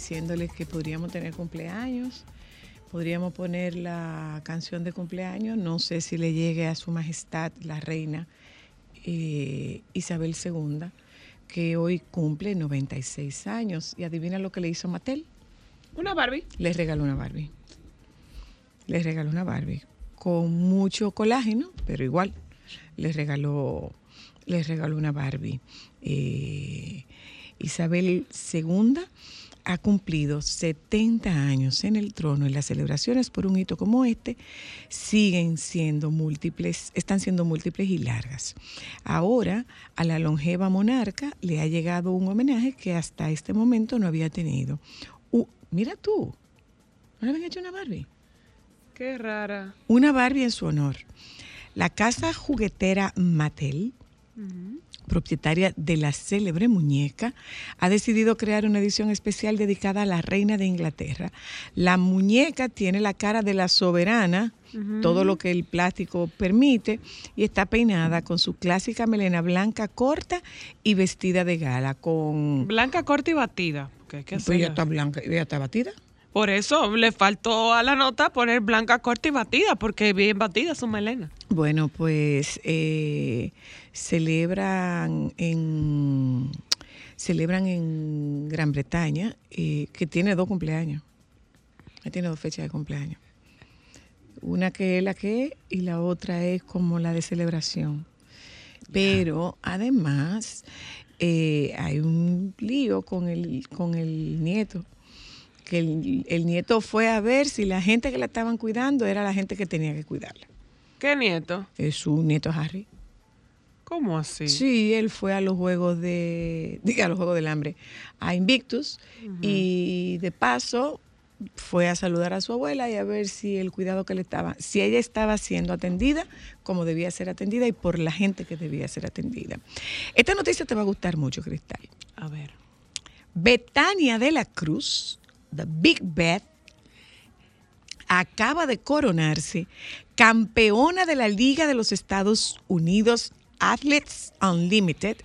Diciéndoles que podríamos tener cumpleaños, podríamos poner la canción de cumpleaños, no sé si le llegue a su majestad la reina eh, Isabel II, que hoy cumple 96 años. Y adivina lo que le hizo Mattel. Una Barbie. Les regaló una Barbie. Les regaló una Barbie con mucho colágeno, pero igual les regaló, les regaló una Barbie. Eh, Isabel II ha cumplido 70 años en el trono y las celebraciones por un hito como este siguen siendo múltiples, están siendo múltiples y largas. Ahora a la longeva monarca le ha llegado un homenaje que hasta este momento no había tenido. Uh, mira tú, ¿no le habían hecho una Barbie? Qué rara. Una Barbie en su honor. La casa juguetera Mattel, propietaria de la célebre muñeca, ha decidido crear una edición especial dedicada a la reina de Inglaterra. La muñeca tiene la cara de la soberana, todo lo que el plástico permite, y está peinada con su clásica melena blanca corta y vestida de gala con... Blanca, corta y batida. Pues ella está blanca, ella está batida. Por eso le faltó a la nota poner blanca, corta y batida, porque bien batida su melena. Bueno, pues eh, celebran en celebran en Gran Bretaña eh, que tiene dos cumpleaños. Tiene dos fechas de cumpleaños. Una que es la que es y la otra es como la de celebración. Pero además eh, hay un lío con el, con el nieto. Que el, el nieto fue a ver si la gente que la estaban cuidando era la gente que tenía que cuidarla. ¿Qué nieto? Es su nieto Harry. ¿Cómo así? Sí, él fue a los juegos de, diga, a los juegos del hambre, a Invictus y de paso fue a saludar a su abuela y a ver si el cuidado que le estaba, si ella estaba siendo atendida como debía ser atendida y por la gente que debía ser atendida. Esta noticia te va a gustar mucho, Cristal. A ver. Betania de la Cruz, The Big Beth, acaba de coronarse campeona de la Liga de los Estados Unidos Athletes Unlimited,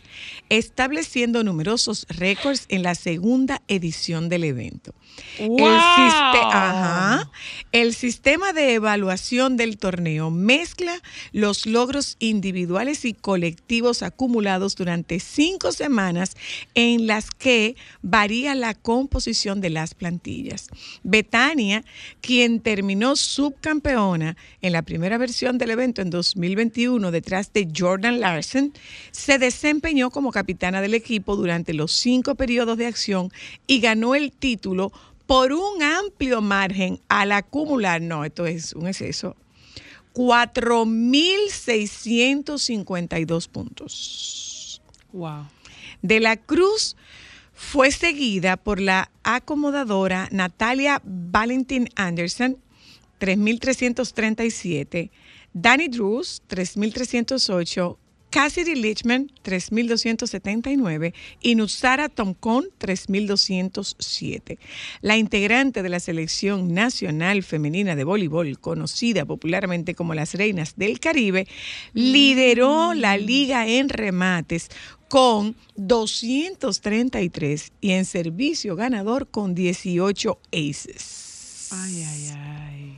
estableciendo numerosos récords en la segunda edición del evento. El, ¡Wow! siste- ajá. El sistema de evaluación del torneo mezcla los logros individuales y colectivos acumulados durante cinco semanas en las que varía la composición de las plantillas. Betania, quien terminó subcampeona en la primera versión del evento en 2021 detrás de Jordan Larson, se desempeñó como capitana del equipo durante los cinco periodos de acción y ganó el título por un amplio margen al acumular, no, esto es un exceso, 4.652 puntos. Wow. De la Cruz fue seguida por la acomodadora Natalia Valentin Anderson, 3.337, Danny Drews, 3.308, Cassidy Lichman, 3.279 y Nusara Tomcon, 3.207. La integrante de la selección nacional femenina de voleibol, conocida popularmente como las Reinas del Caribe, lideró la liga en remates con 233 y en servicio ganador con 18 aces. Ay, ay, ay.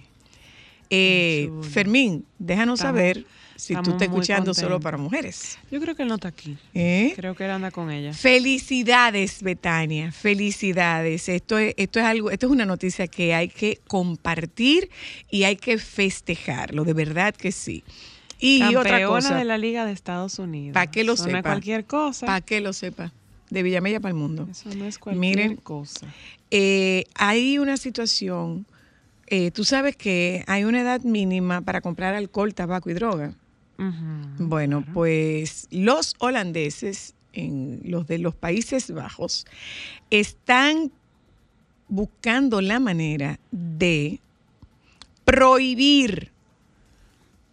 Eh. Fermín, déjanos Estamos- saber si tú estamos estás muy escuchando solo para mujeres. Yo creo que él no está aquí. ¿Eh? Creo que él anda con ella. Felicidades, Betania, felicidades. Esto es, esto es algo, esto es una noticia que hay que compartir y hay que festejarlo, de verdad que sí. Y otra Campeona cosa, de la Liga de Estados Unidos. Pa' que lo No sepa. cualquier cosa. para que lo sepa, de Villamella para el mundo. Eso no es cualquier Miren. cosa. Eh, hay una situación, eh, tú sabes que hay una edad mínima para comprar alcohol, tabaco y droga. Bueno, pues los holandeses, en los de los Países Bajos, están buscando la manera de prohibir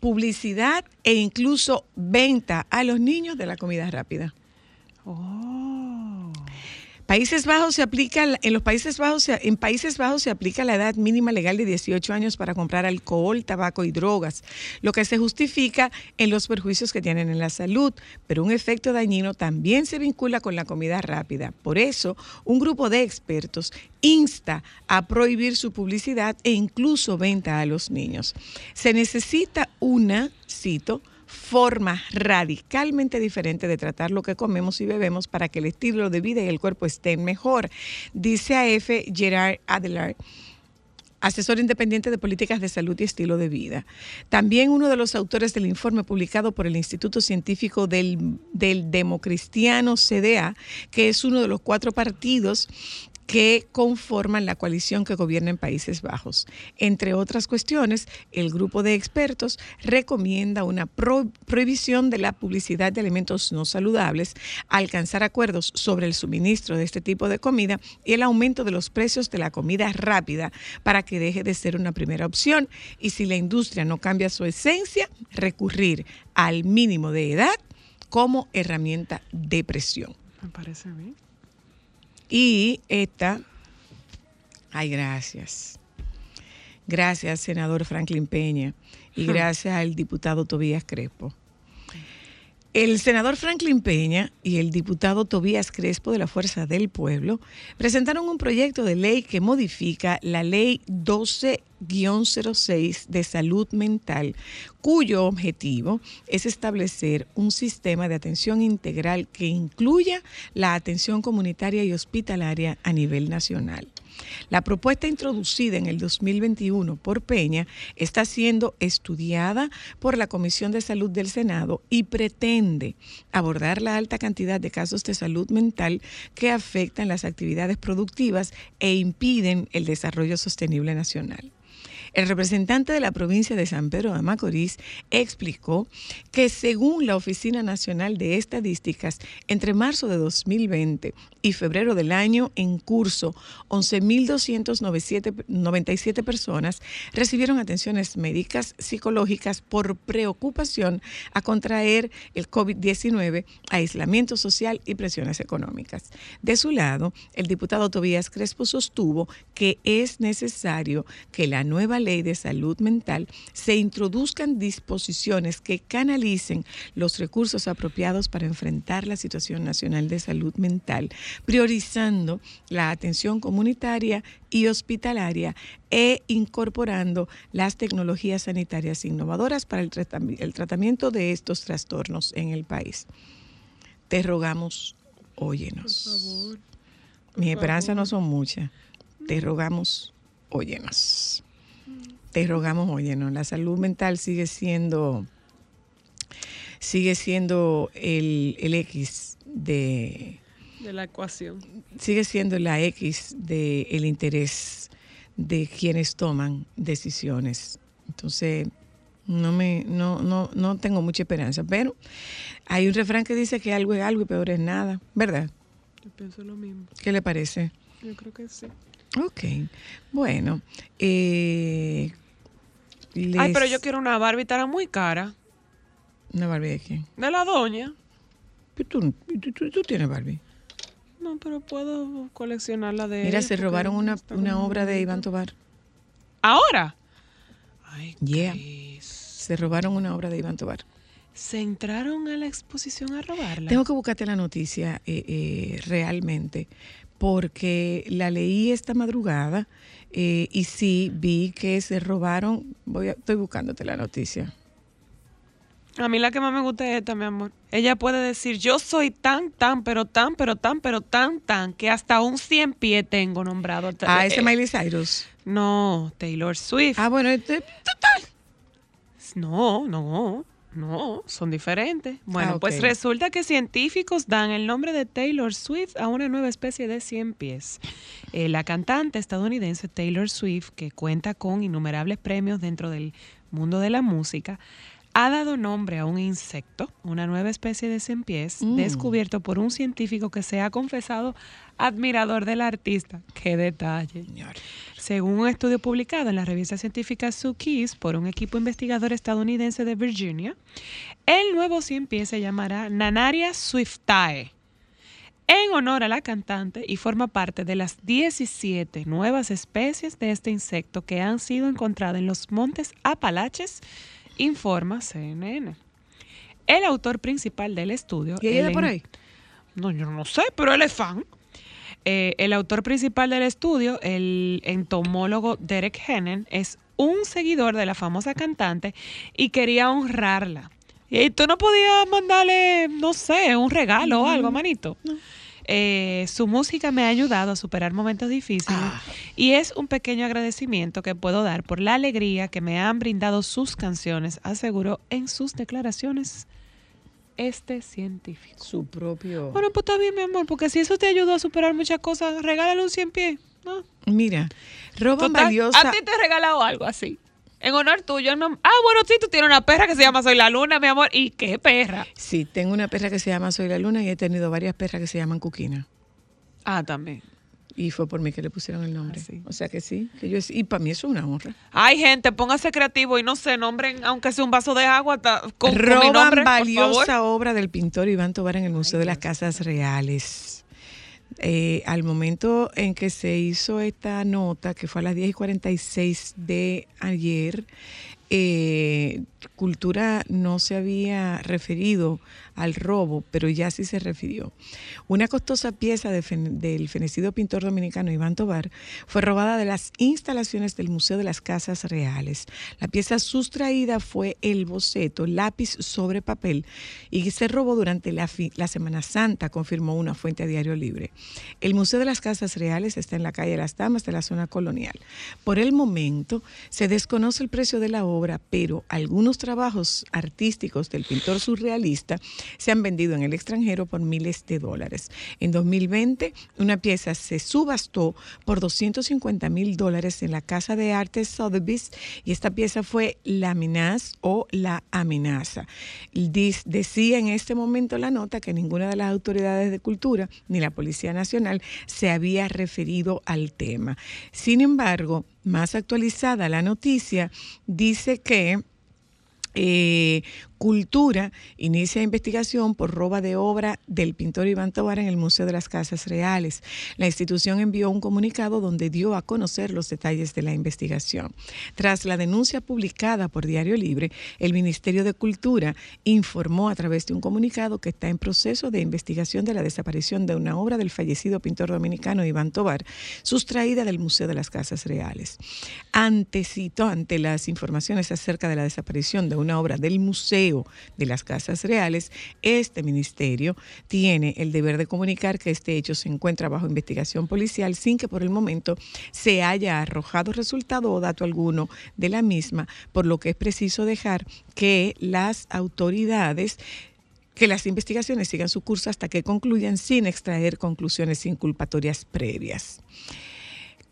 publicidad e incluso venta a los niños de la comida rápida. Oh. Países Bajos se aplica, en los Países Bajos, en Países Bajos se aplica la edad mínima legal de 18 años para comprar alcohol, tabaco y drogas, lo que se justifica en los perjuicios que tienen en la salud, pero un efecto dañino también se vincula con la comida rápida. Por eso, un grupo de expertos insta a prohibir su publicidad e incluso venta a los niños. Se necesita una, cito, forma radicalmente diferente de tratar lo que comemos y bebemos para que el estilo de vida y el cuerpo estén mejor, dice AF Gerard Adler asesor independiente de políticas de salud y estilo de vida. También uno de los autores del informe publicado por el Instituto Científico del, del Democristiano CDA, que es uno de los cuatro partidos que conforman la coalición que gobierna en Países Bajos. Entre otras cuestiones, el grupo de expertos recomienda una pro- prohibición de la publicidad de alimentos no saludables, alcanzar acuerdos sobre el suministro de este tipo de comida y el aumento de los precios de la comida rápida para que deje de ser una primera opción y si la industria no cambia su esencia, recurrir al mínimo de edad como herramienta de presión. Me parece bien. Y esta, ay, gracias. Gracias, senador Franklin Peña. Y gracias al diputado Tobías Crespo. El senador Franklin Peña y el diputado Tobías Crespo de la Fuerza del Pueblo presentaron un proyecto de ley que modifica la ley 12-06 de salud mental, cuyo objetivo es establecer un sistema de atención integral que incluya la atención comunitaria y hospitalaria a nivel nacional. La propuesta introducida en el 2021 por Peña está siendo estudiada por la Comisión de Salud del Senado y pretende abordar la alta cantidad de casos de salud mental que afectan las actividades productivas e impiden el desarrollo sostenible nacional. El representante de la provincia de San Pedro de Macorís explicó que según la Oficina Nacional de Estadísticas, entre marzo de 2020 y febrero del año en curso, 11.297 personas recibieron atenciones médicas psicológicas por preocupación a contraer el COVID-19, aislamiento social y presiones económicas. De su lado, el diputado Tobías Crespo sostuvo que es necesario que la nueva ley de salud mental se introduzcan disposiciones que canalicen los recursos apropiados para enfrentar la situación nacional de salud mental, priorizando la atención comunitaria y hospitalaria e incorporando las tecnologías sanitarias innovadoras para el, tratam- el tratamiento de estos trastornos en el país. Te rogamos, óyenos. Mis esperanzas no son muchas. Te rogamos, óyenos. Te rogamos, óyenos. La salud mental sigue siendo, sigue siendo el, el X de, De la ecuación. sigue siendo la X del interés de quienes toman decisiones. Entonces, no me, no, no, no tengo mucha esperanza. Pero hay un refrán que dice que algo es algo y peor es nada, ¿verdad? Yo pienso lo mismo. ¿Qué le parece? Yo creo que sí. Ok, bueno. eh, Ay, pero yo quiero una Barbie, estará muy cara. ¿Una Barbie de quién? De la doña. Tú, tú- tú- tú tienes Barbie. No, pero puedo coleccionarla de Mira, se robaron una, una obra de. Iván Tobar. ¿Ahora? Ay, Yeah. Se robaron una obra de Iván Tobar. Se entraron a la exposición a robarla. Tengo que buscarte la noticia eh, eh, realmente, porque la leí esta madrugada eh, y sí vi que se robaron. Voy a- estoy buscándote la noticia. A mí la que más me gusta es esta, mi amor. Ella puede decir, yo soy tan, tan, pero tan, pero tan, pero tan, tan, que hasta un 100 pie tengo nombrado. Ah, ese Miley Cyrus. No, Taylor Swift. Ah, bueno, este, total. No, no, no, son diferentes. Bueno, Ah, pues resulta que científicos dan el nombre de Taylor Swift a una nueva especie de 100 pies. Eh, la cantante estadounidense Taylor Swift, que cuenta con innumerables premios dentro del mundo de la música, ha dado nombre a un insecto, una nueva especie de 100 pies, Mm. descubierto por un científico que se ha confesado admirador del artista. ¡Qué detalle! Señor. Según un estudio publicado en la revista científica Keys por un equipo investigador estadounidense de Virginia, el nuevo 100 pies se llamará Nanaria swiftae, en honor a la cantante y forma parte de las 17 nuevas especies de este insecto que han sido encontradas en los montes Apalaches, informa CNN. El autor principal del estudio... ¿Y ella el de por ahí? no, yo no sé, pero él es fan. Eh, el autor principal del estudio, el entomólogo Derek Hennen, es un seguidor de la famosa cantante y quería honrarla. Y tú no podías mandarle, no sé, un regalo o algo, manito. Eh, su música me ha ayudado a superar momentos difíciles Ah. y es un pequeño agradecimiento que puedo dar por la alegría que me han brindado sus canciones, aseguró en sus declaraciones este científico. Su propio. Bueno, pues está bien, mi amor, porque si eso te ayudó a superar muchas cosas, regálale un 100 pies. ¿no? Mira, roban Total, valiosa. A ti te he regalado algo así. En honor tuyo, no. Ah, bueno, sí, tú tienes una perra que se llama Soy la Luna, mi amor. ¿Y qué perra? Sí, tengo una perra que se llama Soy la Luna y he tenido varias perras que se llaman Cuquina. Ah, también. Y fue por mí que le pusieron el nombre. Ah, sí. O sea que sí, que yo y para mí eso es una honra. Ay, gente, póngase creativo y no se nombren, aunque sea un vaso de agua, con, con mi Roban nombre, valiosa obra del pintor Iván Tobar en el Museo de las Casas Reales. Eh, al momento en que se hizo esta nota, que fue a las 10 y 46 de ayer, eh, Cultura no se había referido al robo, pero ya sí se refirió. Una costosa pieza del fenecido pintor dominicano Iván Tobar fue robada de las instalaciones del Museo de las Casas Reales. La pieza sustraída fue el boceto, lápiz sobre papel, y se robó durante la Semana Santa, confirmó una fuente a Diario Libre. El Museo de las Casas Reales está en la calle Las Damas de la zona colonial. Por el momento se desconoce el precio de la obra, pero algunos trabajos artísticos del pintor surrealista se han vendido en el extranjero por miles de dólares. En 2020, una pieza se subastó por 250 mil dólares en la Casa de Arte Sotheby's y esta pieza fue La Amenaz o La Amenaza. Decía en este momento la nota que ninguna de las autoridades de cultura ni la Policía Nacional se había referido al tema. Sin embargo, más actualizada la noticia dice que eh, Cultura inicia investigación por roba de obra del pintor Iván Tobar en el Museo de las Casas Reales. La institución envió un comunicado donde dio a conocer los detalles de la investigación. Tras la denuncia publicada por Diario Libre, el Ministerio de Cultura informó a través de un comunicado que está en proceso de investigación de la desaparición de una obra del fallecido pintor dominicano Iván Tobar, sustraída del Museo de las Casas Reales. Antecito ante las informaciones acerca de la desaparición de una obra del Museo de las Casas Reales, este ministerio tiene el deber de comunicar que este hecho se encuentra bajo investigación policial sin que por el momento se haya arrojado resultado o dato alguno de la misma, por lo que es preciso dejar que las autoridades que las investigaciones sigan su curso hasta que concluyan sin extraer conclusiones inculpatorias previas.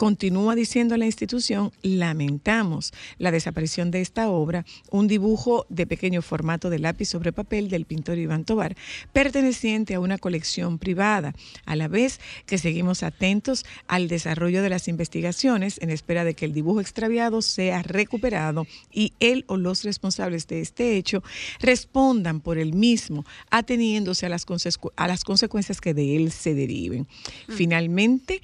Continúa diciendo la institución, lamentamos la desaparición de esta obra, un dibujo de pequeño formato de lápiz sobre papel del pintor Iván Tobar, perteneciente a una colección privada, a la vez que seguimos atentos al desarrollo de las investigaciones en espera de que el dibujo extraviado sea recuperado y él o los responsables de este hecho respondan por el mismo, ateniéndose a las, a las consecuencias que de él se deriven. Finalmente,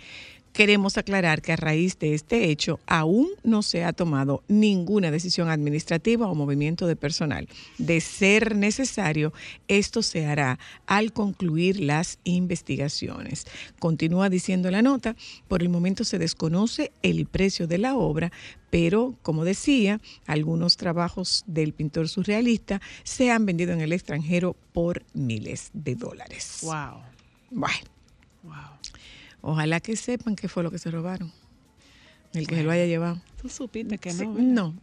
Queremos aclarar que a raíz de este hecho aún no se ha tomado ninguna decisión administrativa o movimiento de personal. De ser necesario, esto se hará al concluir las investigaciones. Continúa diciendo la nota, por el momento se desconoce el precio de la obra, pero como decía, algunos trabajos del pintor surrealista se han vendido en el extranjero por miles de dólares. Wow. Bueno. Wow. Ojalá que sepan qué fue lo que se robaron. El que se lo haya llevado. Tú supiste que Sí, no. no,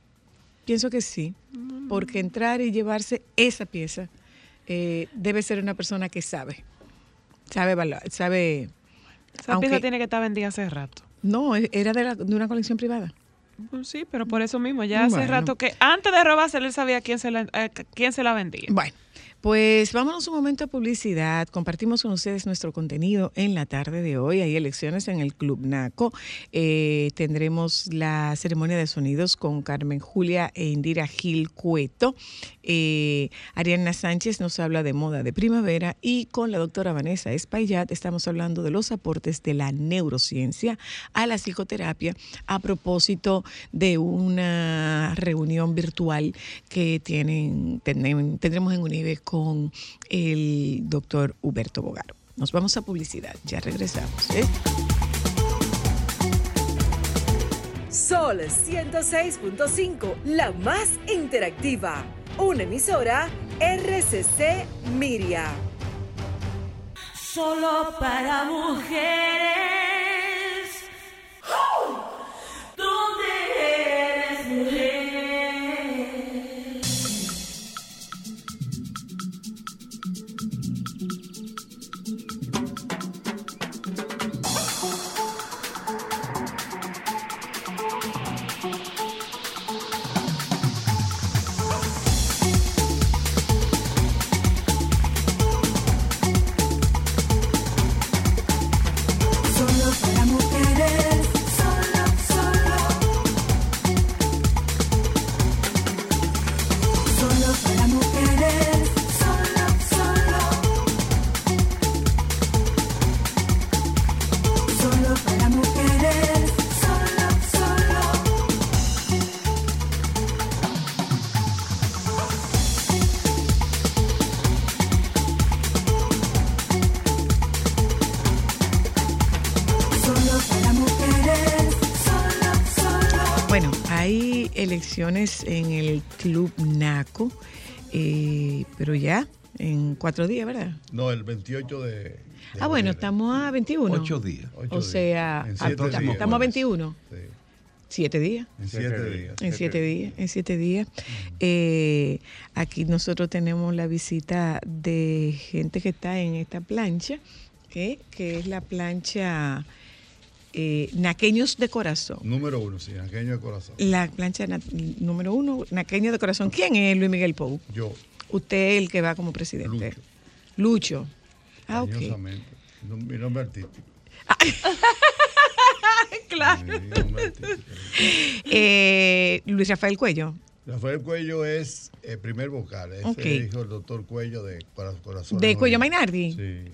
pienso que sí. Porque entrar y llevarse esa pieza eh, debe ser una persona que sabe. Sabe evaluar, sabe. Esa aunque- pieza tiene que estar vendida hace rato. No, e- era de, la- de una colección privada. Pues Sí, pero por eso mismo, ya hace rato que antes de robarse él sabía quién se la, eh, quién se la vendía. Bueno, pues vámonos un momento a publicidad. Compartimos con ustedes nuestro contenido en la tarde de hoy. Hay elecciones en el Club NACO. Eh, tendremos la ceremonia de sonidos con Carmen Julia e Indira Gil Cueto. Eh, Ariana Sánchez nos habla de moda de primavera y con la doctora Vanessa Espaillat estamos hablando de los aportes de la neurociencia a la psicoterapia a propósito de una reunión virtual que tienen, tendremos en UNIBE con el doctor Huberto Bogaro. Nos vamos a publicidad, ya regresamos. ¿eh? Sol 106.5, la más interactiva. Una emisora RCC Miria. Solo para mujeres. ¿Dónde eres en el Club NACO, eh, pero ya en cuatro días, ¿verdad? No, el 28 de. de Ah, bueno, estamos a 21. Ocho días. Ocho O sea, En a- siete estamos, días. estamos a 21. Sí, Siete días. en siete días. En siete días, en siete días. Eh, aquí nosotros tenemos la visita de gente que está en esta plancha, ¿qué? que es la plancha eh, Naqueños de Corazón. Número uno, sí, aquello de corazón. La plancha na- número uno, Naqueños de Corazón. ¿Quién es Luis Miguel Pou? Yo, Usted es el que va como presidente. Lucho. Lucho. Ah, ok. Mi nombre artístico. Claro. Mi nombre artístico. Eh, Luis Rafael Cuello. Rafael Cuello es el primer vocal. Es Ok. el hijo del doctor Cuello de Cora- Corazón. ¿De Cuello Mainardi? Sí.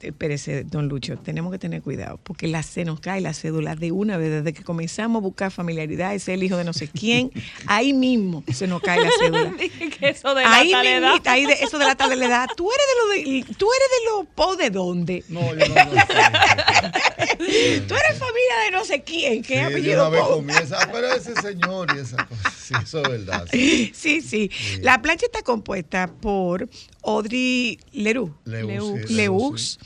Espérese, don Lucho, tenemos que tener cuidado, porque la, se nos cae la cédula de una vez, desde que comenzamos a buscar familiaridad, es el hijo de no sé quién, ahí mismo se nos cae la cédula. Que eso de Ahí la edad. ahí de, eso de la tal de la edad. ¿Tú eres de lo de, tú eres de lo po de dónde? No, yo no, no sé. Tú eres familia de no sé quién, ¿qué Sí, apellido una vez comienza, "Ah, pero ese señor y esa cosa. Sí, eso es verdad. sí. Sí, sí. La plancha está compuesta por Audrey Leroux. Leux, Leux. sí, Leux,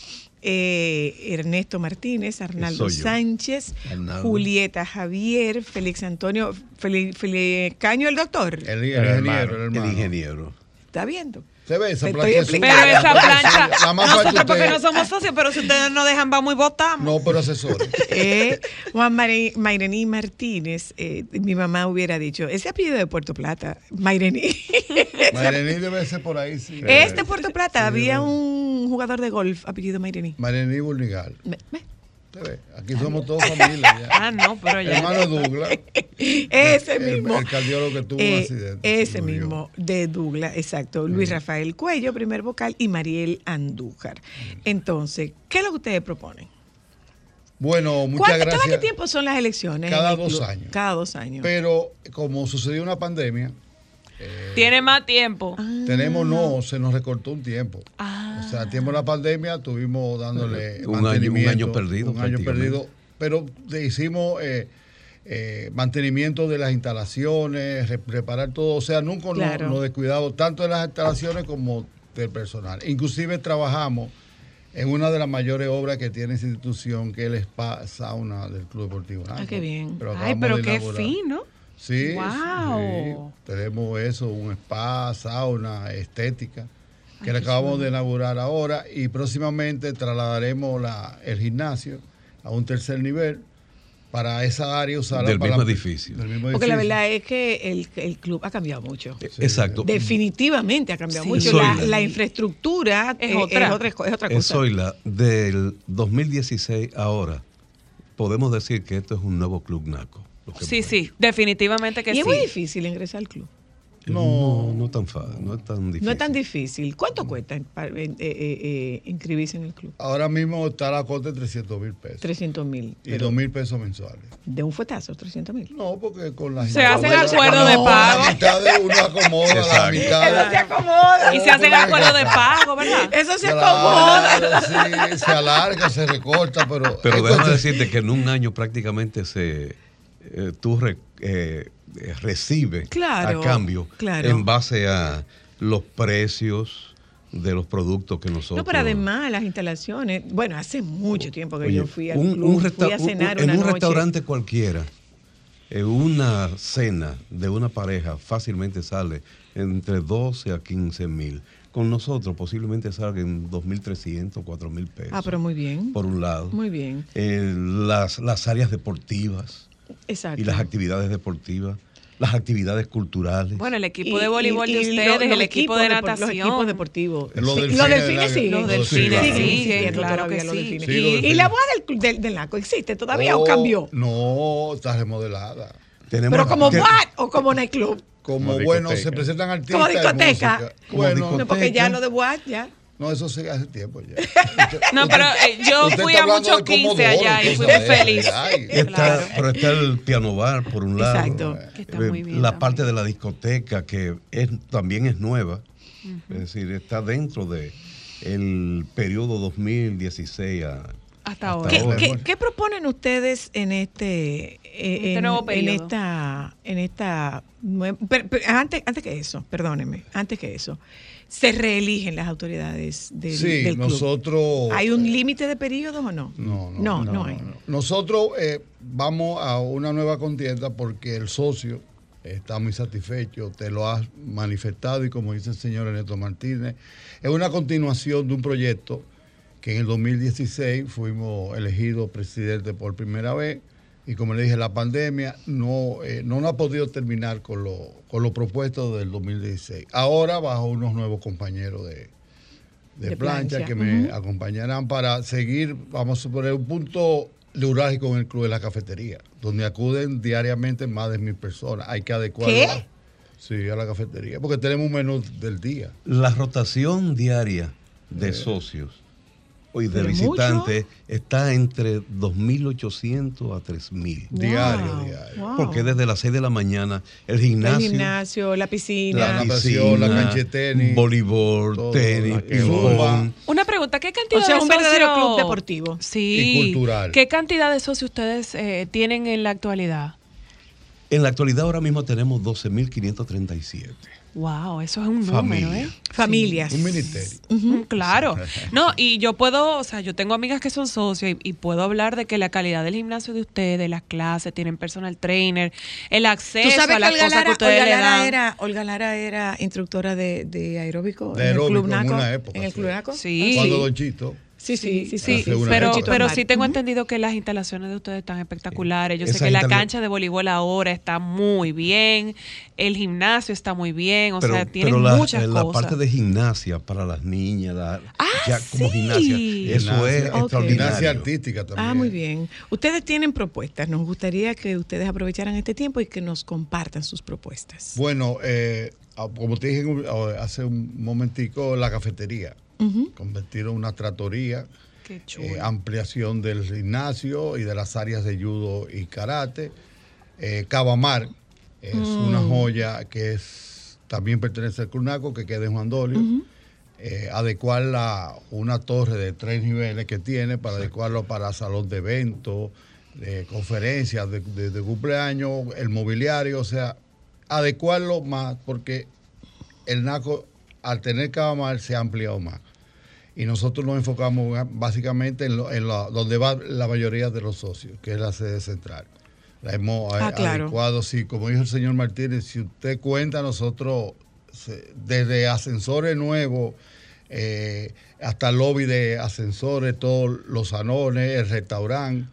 eh, Ernesto Martínez, Arnaldo. Sánchez, Arnaldo. Julieta Javier, Félix Antonio, Félix, Félix Caño, el doctor. El, el El ingeniero, hermano, el el ingeniero. ¿Está viendo? Se ve esa Te plancha. estoy Pero esa plancha, La más nosotros falta porque usted- no somos socios, pero si ustedes no dejan, vamos y votamos. No, pero asesores. Eh, Juan Mairení Martínez, eh, mi mamá hubiera dicho, ese apellido de Puerto Plata, Mairení. Mayrení debe ser por ahí, sí. Este Puerto Plata, Sí, había un jugador de golf apellido Mairení. Mayrení Burnigal. Aquí somos todos familia ya. Ah, no, pero ya. Hermano Douglas. Ese El- mismo. el cardiólogo que tuvo un Eh, accidente, Ese murió. mismo, de Douglas, exacto. Luis Rafael Cuello, primer vocal, y Mariel Andújar. Entonces, ¿qué es lo que ustedes proponen? Bueno, muchas ¿Cuánto- gracias. ¿Cada qué tiempo son las elecciones? Cada dos años. Cada dos años. Pero como sucedió una pandemia, Tiene más tiempo. tenemos no, se nos recortó un tiempo. Ah. O sea, el tiempo de la pandemia tuvimos dándole Un año- un año perdido, un año perdido, pero le hicimos eh, eh, mantenimiento de las instalaciones, re- reparar todo, o sea, nunca nos- Claro. nos descuidamos tanto de las instalaciones como del personal. Inclusive trabajamos en una de las mayores obras que tiene esa institución, que es el spa sauna del Club Deportivo. Ah, qué bien. Ay, pero qué fino. Sí, Wow. sí, tenemos eso, un spa, sauna, estética, que Ay, le acabamos de inaugurar ahora y próximamente trasladaremos la, el gimnasio a un tercer nivel para esa área usarla Del para mismo la- edificio. del mismo Porque la verdad es que el, el club ha cambiado mucho. Exacto. Definitivamente ha cambiado Sí. mucho. La, la- la infraestructura Es eh, otra. es otra, es otra Eh, cosa. Del 2016 ahora, podemos decir que esto es un nuevo club naco. Sí, sí, definitivamente que y sí. es muy difícil ingresar al club. hecho. No, no tan fácil, no es tan difícil. No es tan difícil. ¿Cuánto cuesta eh, eh, eh, inscribirse en el club? Ahora mismo está la costa de 300 mil pesos 300 mil. y 2 mil pesos mensuales. De un fuetazo, 300 mil. No, porque con las Se hacen acuerdos de pago. La mitad de uno acomoda, la mitad. acomoda. Y se hacen acuerdos de pago, ¿verdad? Eso se acomoda. Sí, se alarga, se recorta, pero. Pero déjame decirte que en un año prácticamente se eh, tú re- eh, eh, recibes Claro, a cambio claro. en base a los precios de los productos que nosotros No, pero además las instalaciones, bueno, hace mucho tiempo que Oye, yo fui al un- club, un fui a cenar un- una en un noche. restaurante cualquiera en una cena de una pareja fácilmente sale entre 12 a 15 mil con nosotros posiblemente salga en 2.300 4.000 pesos Ah, pero muy bien. por un lado Muy bien. Eh, las, las áreas deportivas Exacto. y las actividades deportivas las actividades culturales Bueno, el equipo de voleibol y- de y ustedes, lo- el los equipo de natación. Los equipos deportivos. Los Sí, delfines los de delfines los Sí, claro. que los sí. Sí, los ¿Y la boda del, del, del Naco existe todavía o Oh, cambió? No, está remodelada. Tenemos Pero como boat o como nightclub. Como, Como bueno, se presentan artistas. Como discoteca. Como Bueno, discoteca. No, porque ya lo de boat ya. No, eso se hace tiempo ya. No, pero eh, yo fui está a muchos de 15 Comodoro, allá y esas. felices. Ay, Está, Claro. Pero está el piano bar, por un lado. Exacto. Que está Eh, muy bien La también. parte de la discoteca, que es, también es nueva. Es decir, está dentro de el periodo 2016 a, Hasta ahora. ¿Qué, ahora. qué- qué proponen ustedes en este, eh, Este en, nuevo en periodo. esta, en esta pero- pero antes, antes que eso, perdónenme, antes que eso, se reeligen las autoridades del, Sí, del club. nosotros. ¿Hay un límite de periodos o no? No, no, no, no hay. Nosotros eh, vamos a una nueva contienda porque el socio está muy satisfecho, te lo has manifestado y como dice el señor Ernesto Martínez, es una continuación de un proyecto que en el 2016 fuimos elegidos presidente por primera vez y como le dije, la pandemia no, eh, no nos ha podido terminar con lo, con lo propuesto del 2016. Ahora bajo unos nuevos compañeros de, de, De plancha, plancha, que me acompañarán para seguir, vamos a suponer, un punto neurálgico en el Club de la Cafetería, donde acuden diariamente más de mil personas. Hay que adecuar. ¿Qué? Sí, a la cafetería, porque tenemos un menú del día. La rotación diaria Eh. de socios y de Pero visitantes está entre 2.800 a 3.000. Diario, Wow, diario. wow. Porque desde las 6 de la mañana el El gimnasio, la piscina. La natación, la cancha de tenis, voleibol, todo, tenis, ping. Una pregunta, ¿qué cantidad O sea, de un verdadero socios- club deportivo. Sí. Y cultural. ¿Qué cantidad de socios ustedes eh, tienen en la actualidad? En la actualidad ahora mismo tenemos 12.537. Wow, eso es un número. ¿eh? Familias. Un ministerio. Claro. No, y yo puedo, o sea, yo tengo amigas que son socios y, y puedo hablar de que la calidad del gimnasio de ustedes, las clases, tienen personal trainer, el acceso Tú sabes a las Olga cosas que ustedes Olga le Lara dan. era, Olga Lara era instructora de, de aeróbico De en el Club en Naco. una época, en el. Club Naco. Sí. Cuando Don Chito. Sí, sí, sí. Sí, pero, pero sí tengo entendido que las instalaciones de ustedes están espectaculares. Yo sé Esa que la cancha de voleibol ahora está muy bien, el gimnasio está muy bien, o pero, sea, tienen pero la, muchas eh, la cosas. parte de gimnasia para las niñas, la- Ah, ya como sí. gimnasia, eso Gimnasia, es ok. extraordinario. Gimnasia artística también. Ah, muy bien. Ustedes tienen propuestas. Nos gustaría que ustedes aprovecharan este tiempo y que nos compartan sus propuestas. Bueno, eh, ah, como te dije ah, hace un momentico, la cafetería. Ujú. Convertirlo en una tratoría. Eh, ampliación del gimnasio y de las áreas de judo y karate. Eh, Cabamar es una joya que es también pertenece al Curnaco, que queda en Juan Dolio. Eh, adecuarla una torre de tres niveles que tiene para adecuarlo para salón de eventos, de conferencias, de, de- de cumpleaños, el mobiliario, o sea, adecuarlo más porque el NACO al tener Cabamar se ha ampliado más y nosotros nos enfocamos básicamente en, lo- en donde va la mayoría de los socios, que es la sede central. La hemos Ah, claro. adecuado, sí, como dijo el señor Martínez, si usted cuenta, nosotros desde ascensores nuevos eh, hasta lobby de ascensores, todos los salones, el restaurante,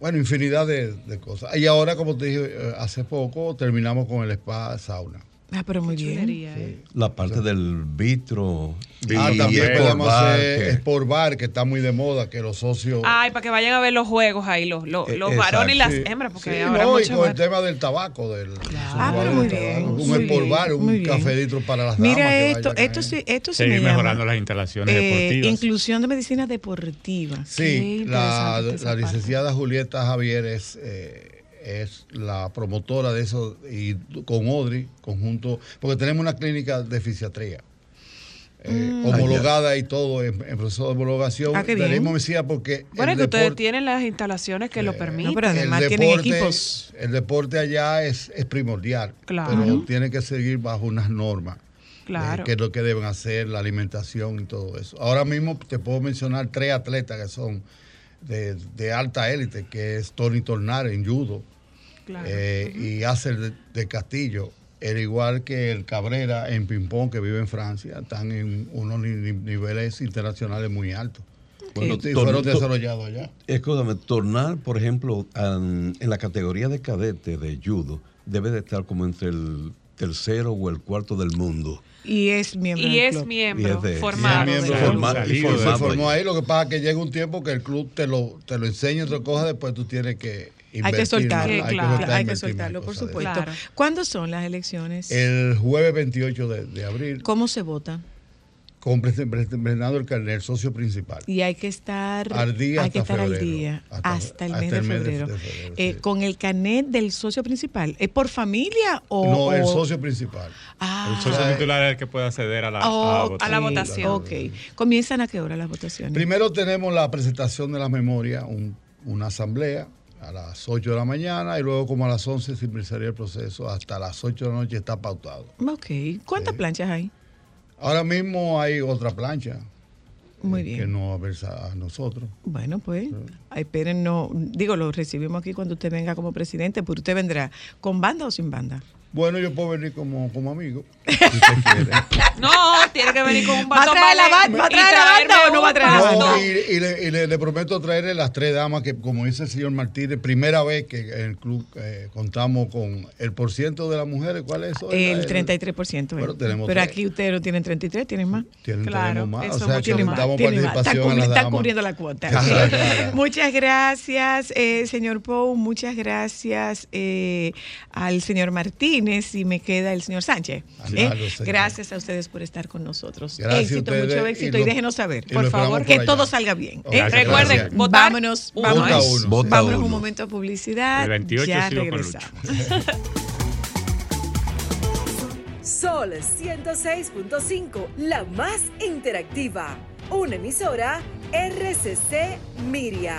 bueno, infinidad de, de cosas. Y ahora, como te dije eh, hace poco, terminamos con el spa sauna. Ah, pero muy bien. ¿eh? La parte del vitro. Ah, también podemos Bar, hacer que- Sport Bar, que está muy de moda, que los socios... Ay, para que vayan a ver los juegos ahí, los, los, Eh, los varones y las Sí, hembras, porque sí, ahora no, y mucho con el más- tema del tabaco, del Ah, pero muy bien, un sport bar, un bien. cafedito para las damas. Mira que esto, esto sí, esto sí me Seguir llama. mejorando las instalaciones Eh, deportivas. inclusión de medicina deportiva. Sí, la, la licenciada Julieta Javier es, eh, es la promotora de eso y con Odri, conjunto, porque tenemos una clínica de fisiatría. eh, Mm. homologada y todo en, en proceso de homologación. Ah, qué bien. Tenemos medicina porque Bueno, es que ustedes tienen las instalaciones que lo permiten. No, pero el además tienen equipos. El deporte allá es, es primordial, Claro. pero tiene que seguir bajo unas normas. Claro. eh, que es lo que deben hacer, la alimentación y todo eso. Ahora mismo te puedo mencionar tres atletas que son de, de alta élite, que es Tony Tornar en judo Claro. eh, y Acer de, de Castillo, al igual que el Cabrera en ping-pong que vive en Francia, están en unos ni- ni- niveles internacionales muy altos. Bueno, y tor- fueron desarrollados allá. Escúchame, tornar, por ejemplo, en la categoría de cadete de judo, debe de estar como entre el tercero o el cuarto del mundo. Y es miembro y es club. miembro Y es de- formado. Y se formó ahí. Lo que pasa es que llega un tiempo que el club te lo, te lo enseña, te lo coja, después tú tienes que Hay que soltarlo, más, claro. soltar, hay que soltarlo, por supuesto. Claro. ¿Cuándo son las elecciones? El jueves 28 de, de abril, ¿Cómo se vota? con Bernardo el Carnet, el socio principal. Y hay que estar Al día hay que al febrero. día Hasta- hasta, el mes de el mes de- febrero. de febrero, Eh, sí. Con el carnet del socio principal. ¿Es por familia o...? no, el socio principal. Ah, El socio titular es el que puede acceder a la, a la votación. A la votación. Ok. ¿Comienzan a qué hora las votaciones? Primero tenemos la presentación de las memorias, un- una asamblea a las 8 de la mañana y luego como a las 11 se empezaría el proceso. Hasta las 8 de la noche está pautado. Ok. ¿Cuántas planchas hay? Ahora mismo hay otra plancha Muy eh, bien. que nos aversa a nosotros. Bueno, pues, esperen, no, digo, lo recibimos aquí cuando usted venga como presidente, pero usted vendrá con banda o sin banda. Bueno, yo puedo venir como, como amigo, si. No, tiene que venir con un ¿Va a bastón traer la ballet ba- va a traer la banda o no va a traer la banda? No, y, y le, y le- le prometo traerle las tres damas que, como dice el señor Martínez, primera vez que en el club eh, contamos con el porciento de las mujeres. ¿Cuál es eso? El 33%. Bueno, eh. tenemos pero tres. aquí ustedes no tienen 33, tienen más. Tienen, Claro, tenemos más. eso O es sea, que más. damos Tienen más. Están, participación a cubri- las están damas. cubriendo la cuota. Claro, claro. Muchas gracias, eh, señor Pou. Muchas gracias eh, al señor Martínez y me queda el señor Sánchez. Claro, ¿eh? Gracias a ustedes por estar con nosotros. Gracias éxito, ustedes mucho éxito y, lo- déjenos saber, y por favor, que todo salga bien. ¿eh? gracias. Recuerden, Gracias. votar Vámonos, uno. vámonos. Vota uno. Vota Vámonos uno. un momento a publicidad. El 28 ya regresamos. Sol 106.5, la más interactiva. Una emisora RCC Miria.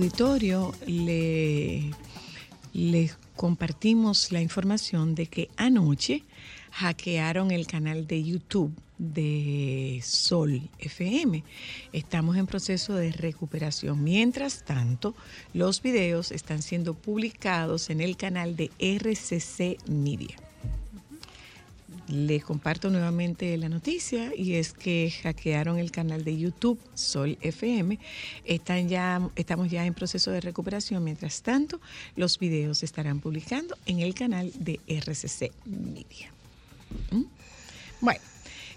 auditorio le les compartimos la información de que anoche hackearon el canal de YouTube de Sol FM. Estamos en proceso de recuperación. Mientras tanto, los videos están siendo publicados en el canal de RCC Media. Les comparto nuevamente la noticia y es que hackearon el canal de YouTube Sol FM. Están ya, estamos ya en proceso de recuperación. Mientras tanto, los videos se estarán publicando en el canal de RCC Media. ¿Mm? Bueno,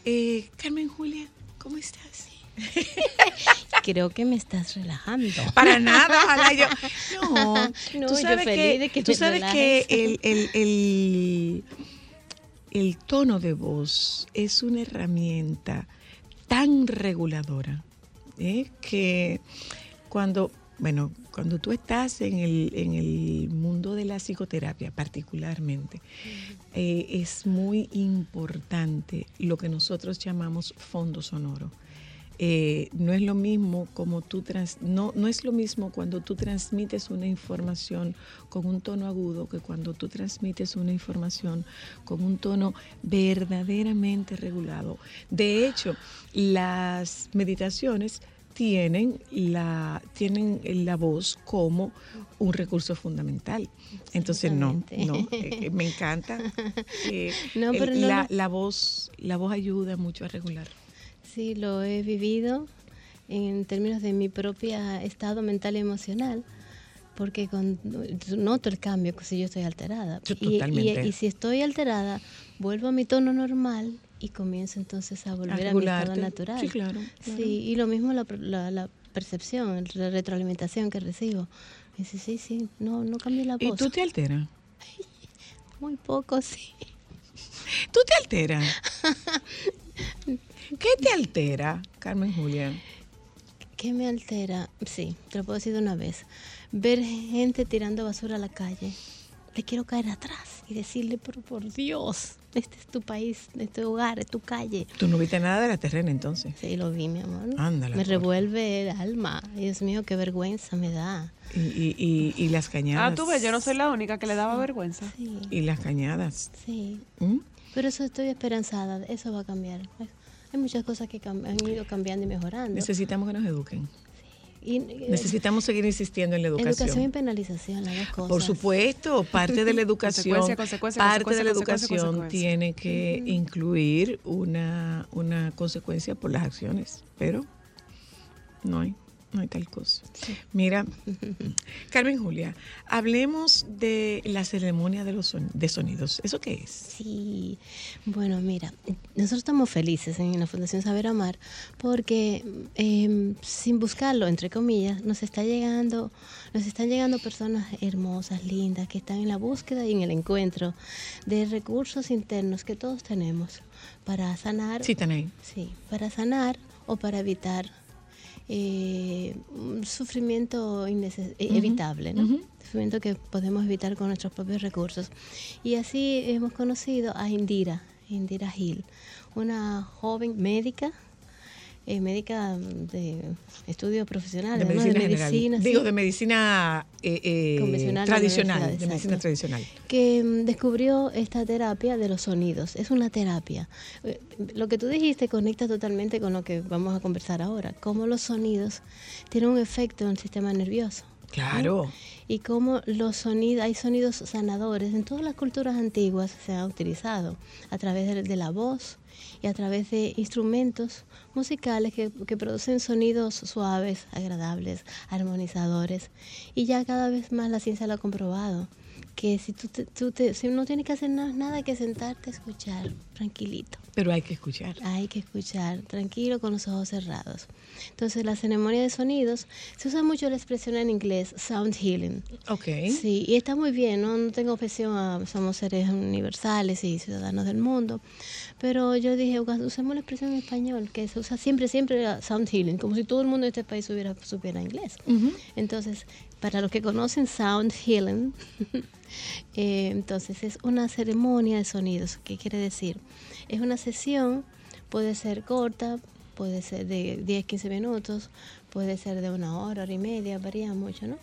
eh, Carmen Julia, ¿cómo estás? Creo que me estás relajando. Para nada, ojalá yo. No, No, tú yo sabes feliz que, de que tú sabes que el, el, el tono de voz es una herramienta tan reguladora ¿eh? que cuando, bueno, cuando tú estás en el, en el mundo de la psicoterapia particularmente, eh, es muy importante lo que nosotros llamamos fondo sonoro. Eh, no es lo mismo como tú trans- no, no es lo mismo cuando tú transmites una información con un tono agudo que cuando tú transmites una información con un tono verdaderamente regulado. De hecho, las meditaciones tienen la, tienen la voz como un recurso fundamental. Entonces, no, no, eh, me encanta. eh, No, el- pero no la, la voz, la voz ayuda mucho a regular. Sí, lo he vivido en términos de mi propio estado mental y emocional, porque con- noto el cambio si yo estoy alterada. Yo Y- y, y si estoy alterada, vuelvo a mi tono normal y comienzo entonces a volver a, mi estado natural. Sí, claro, claro. Sí, y lo mismo la, la- la percepción, la retroalimentación que recibo. Dice, sí, sí, no, no cambié la ¿Y voz. tú te alteras? Muy poco, sí. ¿Tú te alteras? ¿Qué te altera, Carmen Julia? ¿Qué me altera? Sí, te lo puedo decir de una vez. Ver gente tirando basura a la calle. Le quiero caer atrás y decirle, pero por Dios, este es tu país, este es tu hogar, es tu calle. Tú no viste nada de la terrena entonces. Sí, lo vi, mi amor. Ándale, me por- revuelve el alma. Dios mío, qué vergüenza me da. Y, y, y, y las cañadas. Ah, tú ves, yo no soy la única que le daba vergüenza. Sí, Y las cañadas. sí. ¿Mm? Pero eso estoy esperanzada, eso va a cambiar. Hay muchas cosas que han ido cambiando y mejorando. Necesitamos que nos eduquen. Y, eh, Necesitamos seguir insistiendo en la educación. educación y penalización, las dos cosas. Por supuesto, parte de la educación, Consecuencia, consecuencia, parte de la educación tiene que incluir una, una consecuencia por las acciones, pero no hay, no hay tal cosa. Mira, Carmen Julia, hablemos de la ceremonia de los son- de sonidos. ¿Eso qué es? Sí, bueno, mira, nosotros estamos felices en la Fundación Saber Amar porque eh, sin buscarlo, entre comillas, nos está llegando, nos están llegando personas hermosas, lindas, que están en la búsqueda y en el encuentro de recursos internos que todos tenemos para sanar, Sí, Tanay. sí, para sanar o para evitar eh, un sufrimiento innece- eh, evitable, ¿no? Sufrimiento que podemos evitar con nuestros propios recursos. Y así hemos conocido a Indira, Indira Gil, una joven médica, eh, médica de estudios profesionales, De ¿no? medicina general. medicina, sí, Digo, de medicina eh, eh, de tradicional. De medicina tradicional. que mm, descubrió esta terapia de los sonidos. Es una terapia. Eh, Lo que tú dijiste conecta totalmente con lo que vamos a conversar ahora. Cómo los sonidos tienen un efecto en el sistema nervioso. ¿no? Claro. y cómo los sonidos, hay sonidos sanadores. En todas las culturas antiguas se han utilizado a través de, de la voz y a través de instrumentos musicales que, producen sonidos suaves, agradables, armonizadores. Y ya cada vez más la ciencia lo ha comprobado que si tú, te- tú te- si no tienes que hacer na- nada que sentarte a escuchar tranquilito. Pero hay que escuchar. Hay que escuchar tranquilo con los ojos cerrados. Entonces, la ceremonia de sonidos, se usa mucho la expresión en inglés, sound healing. Ok. Sí, y está muy bien, no, no tengo objeción a somos seres universales y ciudadanos del mundo, pero yo dije, "Uga, usemos la expresión en español, que se usa siempre, siempre sound healing, como si todo el mundo de este país hubiera, supiera inglés. Entonces, para los que conocen sound healing, eh, entonces es una ceremonia de sonidos. ¿Qué quiere decir? Es una sesión, puede ser corta, puede ser de 10, 15 minutos, puede ser de una hora, hora y media, varía mucho, ¿no?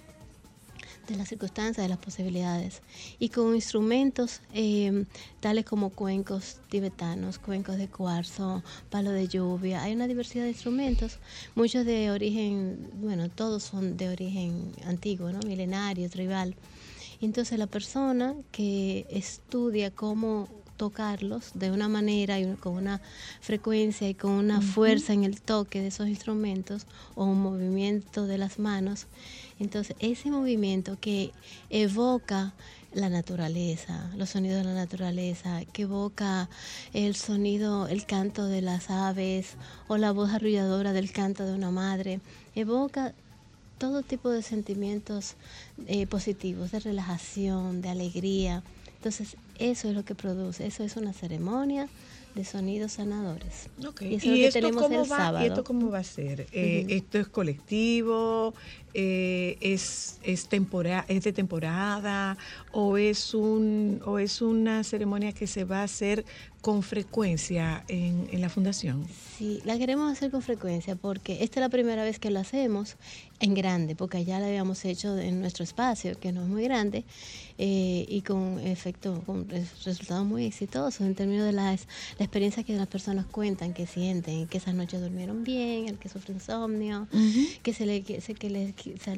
De las circunstancias, de las posibilidades. Y con instrumentos eh, tales como cuencos tibetanos, cuencos de cuarzo, palo de lluvia. Hay una diversidad de instrumentos, muchos de origen, bueno, todos son de origen antiguo, ¿no? milenario, tribal. Entonces la persona que estudia cómo tocarlos de una manera y con una frecuencia y con una fuerza en el toque de esos instrumentos o un movimiento de las manos, entonces ese movimiento que evoca la naturaleza, los sonidos de la naturaleza, que evoca el sonido, el canto de las aves o la voz arrulladora del canto de una madre, evoca todo tipo de sentimientos eh, positivos, de relajación, de alegría. Entonces, eso es lo que produce, eso es una ceremonia de sonidos sanadores. Y eso es ¿Y lo que esto tenemos el va? sábado. ¿Y esto cómo va a ser? Eh. ¿Esto es colectivo? Eh, es, es, tempora- ¿Es de temporada? ¿O es, un, ¿O es una ceremonia que se va a hacer con frecuencia en, en la fundación? Sí, la queremos hacer con frecuencia porque esta es la primera vez que lo hacemos en grande, porque ya la habíamos hecho en nuestro espacio, que no es muy grande, eh, y con efecto, con res- resultados muy exitosos en términos de las, la experiencia que las personas cuentan, que sienten, que esas noches durmieron bien, el que sufre insomnio, que se le que, se- que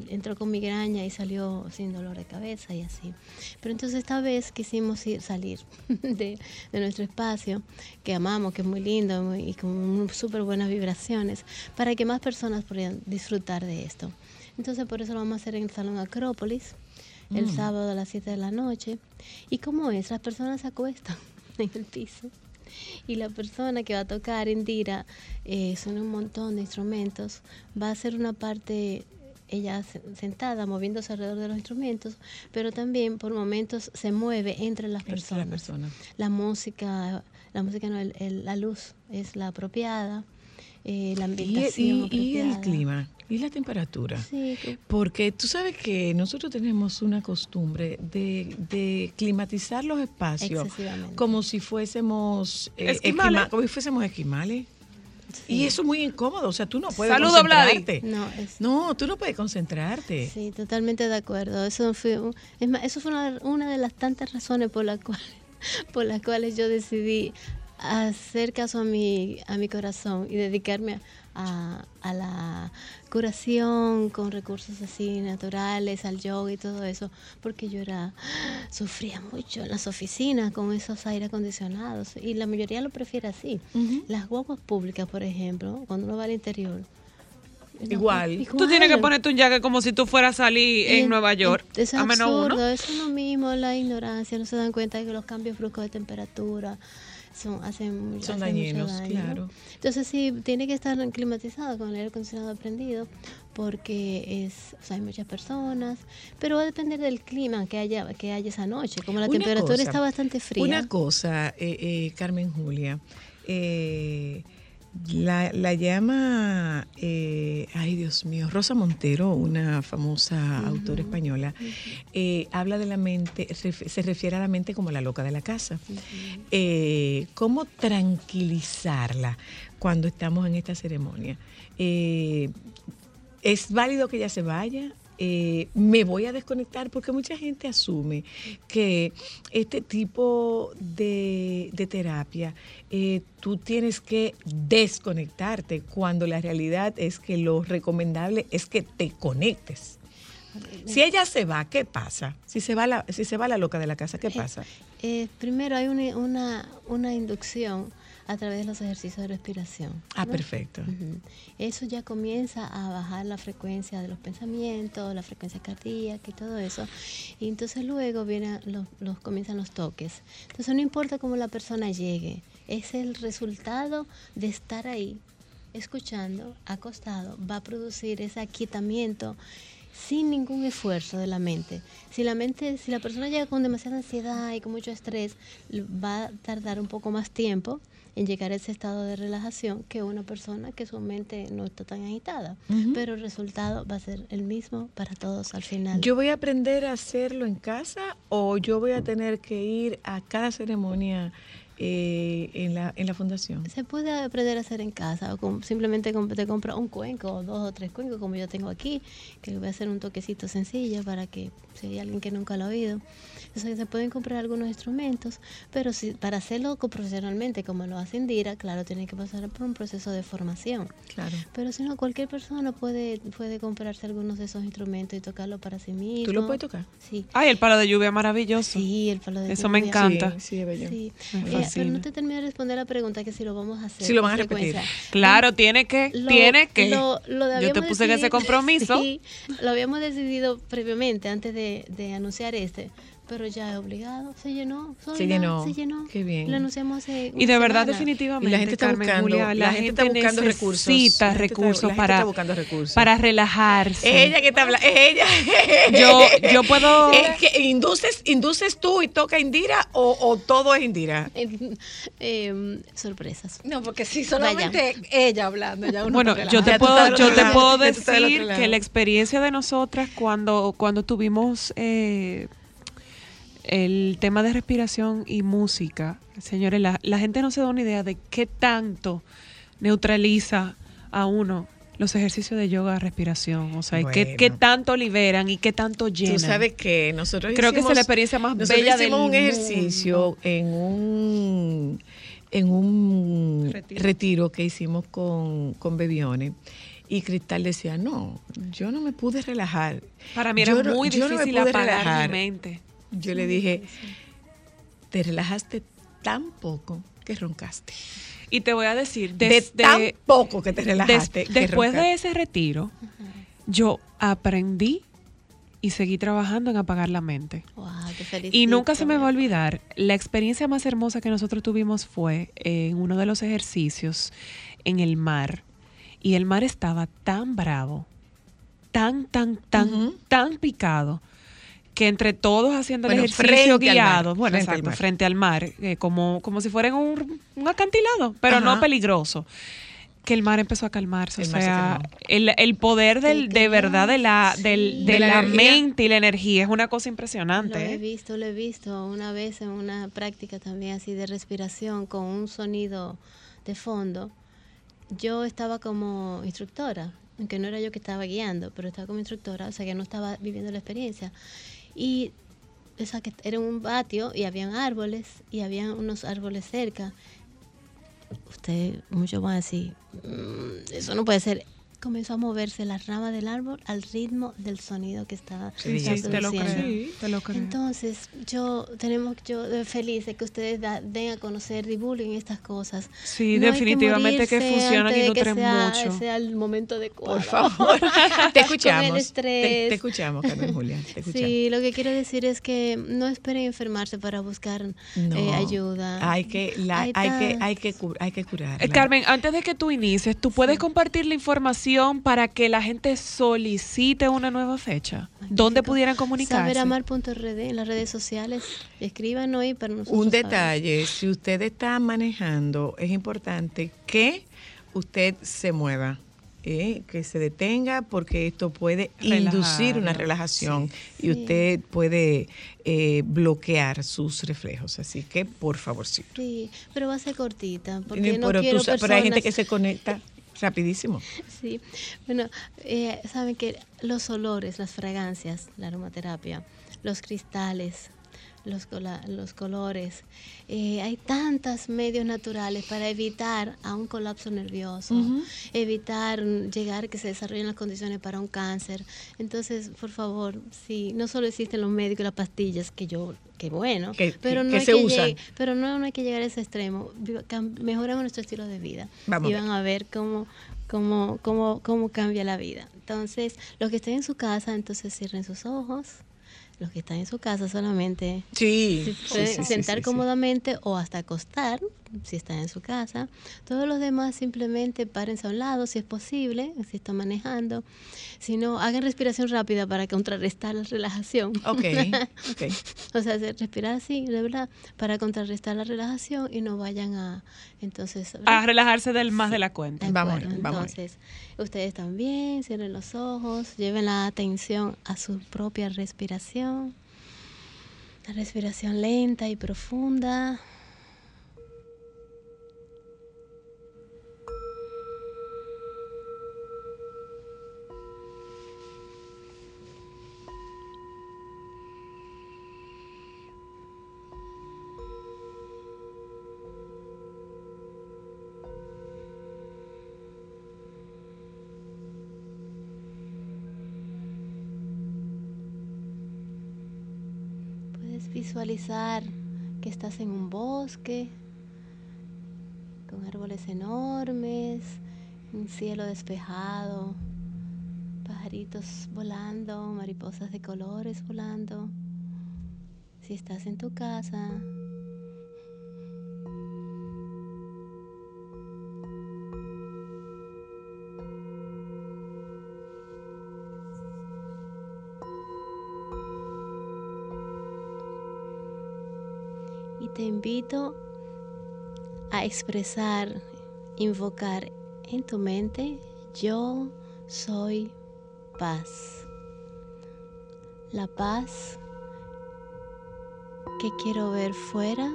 entró con migraña y salió sin dolor de cabeza y así. Pero entonces esta vez quisimos ir, salir de, de nuestro espacio, que amamos, que es muy lindo muy- y con súper buenas vibraciones, para que más personas puedan disfrutar de esto. Entonces por eso lo vamos a hacer en el Salón Acrópolis, el Mm. sábado a las 7 de la noche. ¿Y cómo es? Las personas se acuestan en el piso y la persona que va a tocar, Indira, eh, son un montón de instrumentos, va a hacer una parte ella se- sentada moviéndose alrededor de los instrumentos, pero también por momentos se mueve entre las Entre personas. La música, la música no, el- el- la luz es la apropiada, eh, la ¿Y, ambientación y- y apropiada. el clima? ¿Y la temperatura? Sí, que- Porque tú sabes que nosotros tenemos una costumbre de, de climatizar los espacios Excesivamente. como si fuésemos eh, Esquimales. esquima- como si fuésemos esquimales. Y eso es muy incómodo, o sea, tú no puedes Saludo, concentrarte. No, es- No, tú no puedes concentrarte. Sí, totalmente de acuerdo. Eso fue, un- es más, eso fue una, una de las tantas razones por las cuales, por las cuales yo decidí hacer caso a mi, a mi corazón y dedicarme a, a la curación con recursos así naturales, al yoga y todo eso, porque yo era sufría mucho en las oficinas con esos aire acondicionados y la mayoría lo prefiere así. Las guaguas públicas, por ejemplo, cuando uno va al interior, Igual. Tú tienes que Igual. ponerte un jacket como si tú fueras a salir en Nueva York. Es a menos absurdo, uno. eso es lo mismo, la ignorancia, no se dan cuenta de que los cambios bruscos de temperatura son, hacen, Son hacen dañinos, mucho daño, ¿no? claro. Entonces sí, tiene que estar climatizado con el aire acondicionado prendido porque es, o sea, hay muchas personas, pero va a depender del clima que haya, que haya esa noche. Como la Una temperatura cosa, está bastante fría. Una cosa, eh, eh, Carmen Julia, eh, la, la llama, eh, ay Dios mío, Rosa Montero, una famosa autora española, eh, habla de la mente, se refiere a la mente como la loca de la casa. Eh, ¿Cómo tranquilizarla cuando estamos en esta ceremonia? Eh, ¿Es válido que ella se vaya? Eh, me voy a desconectar porque mucha gente asume que este tipo de, de terapia eh, tú tienes que desconectarte cuando la realidad es que lo recomendable es que te conectes Si ella se va, ¿qué pasa? Si se va la, si se va la loca de la casa, ¿qué pasa? Eh, primero hay una, una, una inducción a través de los ejercicios de respiración. Ah, ¿no? perfecto. Eso ya comienza a bajar la frecuencia de los pensamientos, la frecuencia cardíaca y todo eso. Y entonces luego vienen los, los- comienzan los toques. Entonces no importa cómo la persona llegue, es el resultado de estar ahí, escuchando, acostado, va a producir ese aquietamiento sin ningún esfuerzo de la mente. Si la mente, si la persona llega con demasiada ansiedad y con mucho estrés, va a tardar un poco más tiempo en llegar a ese estado de relajación que una persona que su mente no está tan agitada. Pero el resultado va a ser el mismo para todos al final. ¿Yo voy a aprender a hacerlo en casa o yo voy a tener que ir a cada ceremonia eh, en, la, en la fundación? Se puede aprender a hacer en casa o con- simplemente te compra un cuenco o dos o tres cuencos como yo tengo aquí, que le voy a hacer un toquecito sencillo para que si hay alguien que nunca lo ha oído. Entonces se pueden comprar algunos instrumentos, pero si, para hacerlo profesionalmente como lo hace Indira, claro, tiene que pasar por un proceso de formación. Claro. Pero si no, cualquier persona puede, puede comprarse algunos de esos instrumentos y tocarlo para sí mismo. ¿Tú lo puedes tocar? Sí. Ay, el palo de lluvia es maravilloso. Sí, el palo de Eso me lluvia. encanta. Sí, sí, es bello. Sí. Pero no te terminé de responder la pregunta que si lo vamos a hacer. Si lo van a repetir. Claro, tiene que, Lo- tiene que. lo- lo Yo te puse en ese compromiso. Sí, lo habíamos decidido previamente antes de, de anunciar este, pero ya es obligado. Se llenó. sola, Se llenó. Se llenó. Qué bien. Lo anunciamos hace Y de verdad, semana. definitivamente, Y la gente está Carmen buscando, Julia, la, gente está buscando recursos. necesita La gente está- recursos la gente para, está buscando recursos. para relajarse. Es ella que está hablando, es ella. Yo- yo puedo- Es que induces, induces tú y toca Indira o, o todo es Indira. Eh, eh, sorpresas. No, porque si solamente ella hablando, ya uno Bueno, yo te puedo, yo te puedo decir que la experiencia de nosotras cuando, cuando tuvimos eh, el tema de respiración y música, señores, la, la gente no se da una idea de qué tanto neutraliza a uno los ejercicios de yoga, respiración, o sea, qué, Bueno. qué tanto liberan y qué tanto llenan. Tú sabes que nosotros Creo que es la experiencia más bella del hicimos un mundo. ejercicio en un en un Retiro. retiro, que hicimos con, con Bebione y Cristal decía, no, yo no me pude relajar. Para mí era Yo muy yo difícil apagar relajar". mi mente. Yo le dije, te relajaste tan poco que roncaste. Y te voy a decir, de desde, tan poco que te des- relajaste. que después de ese retiro, yo aprendí y seguí trabajando en apagar la mente. Wow, te felicito. Y nunca se me va a olvidar, la experiencia más hermosa que nosotros tuvimos fue en uno de los ejercicios en el mar. Y el mar estaba tan bravo, tan, tan, tan, tan picado, que entre todos haciendo el Bueno, ejercicio al guiado, mar, bueno, frente al exacto, mar. frente al mar, eh, como, como si fuera en un, un acantilado, pero Ajá. no peligroso. Que el mar empezó a calmarse. El o se sea, el, el poder del, de verdad de la, del, de De la la, mente y la energía es una cosa Lo impresionante. he ¿eh? visto, lo he visto una vez en una práctica también así de respiración con un sonido de fondo. Yo estaba como instructora, aunque no era yo que estaba guiando, pero estaba como instructora, o sea que no estaba viviendo la experiencia. Y o que era un patio y habían árboles y habían unos árboles cerca. Usted, muchos van a decir, "Mm, eso no puede ser. Comenzó a moverse la rama del árbol al ritmo del sonido que estaba Sí, sí, te lo creo. Sí, te lo creo. Entonces, yo tenemos yo eh, feliz de que ustedes da- den a conocer, divulguen estas cosas. Sí, No definitivamente que morirse funcionan y de nutren que sea, mucho. sea el momento adecuado. Por favor, te escuchamos. Te, estrés. te escuchamos, Carmen Julia. Te escuchamos. Sí, lo que quiero decir es que no esperen enfermarse para buscar No. eh, ayuda. Hay que, la- Hay hay, que, hay, que, hay que curar. Eh, Carmen, antes de que tú inicies, ¿tú puedes compartir la información para que la gente solicite una nueva fecha? ¿Dónde pudieran comunicarse? Saberamar.rd en las redes sociales. Escriban hoy para nosotros. Un saber. detalle, si usted está manejando, es importante que usted se mueva, ¿eh? que se detenga, porque esto puede inducir una relajación y Sí. usted puede eh, bloquear sus reflejos. Así que, por favorcito. Sí, pero va a ser cortita. Porque no pero, tú quiero sa- pero hay gente personas- que se conecta rapidísimo. Sí, bueno, eh, saben que los olores, las fragancias, la aromaterapia, los cristales, los, los colores. Eh, hay tantos medios naturales para evitar a un colapso nervioso, evitar llegar que se desarrollen las condiciones para un cáncer. Entonces, por favor, sí, no solo existen los médicos y las pastillas, que yo, que bueno, Que- pero no que hay se que usan. llegue- pero no, no hay que llegar a ese extremo. Mejoremos nuestro estilo de vida Vamos y van a ver cómo, cómo, cómo, cómo cambia la vida. Entonces, los que estén en su casa, entonces cierren sus ojos. Los que están en su casa solamente Sí, se pueden sí, sí, sentar sí, sí. cómodamente o hasta acostar si están en su casa. Todos los demás simplemente párense a un lado si es posible, si están manejando. Si no, hagan respiración rápida para contrarrestar la relajación. Ok, ok. o sea, respirar así, de verdad, para contrarrestar la relajación y no vayan a entonces A relajarse del más de la cuenta. de Vamos vamos. Entonces, ustedes también cierren los ojos, lleven la atención a su propia respiración. La respiración lenta y profunda. Visualizar que estás en un bosque con árboles enormes, un cielo despejado, pajaritos volando, mariposas de colores volando. Si estás en tu casa, te invito a expresar, invocar en tu mente, yo soy paz. La paz que quiero ver fuera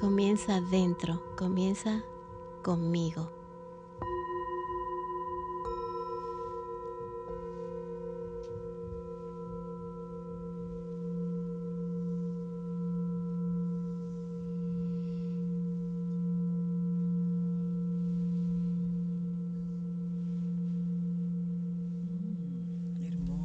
comienza dentro, comienza conmigo.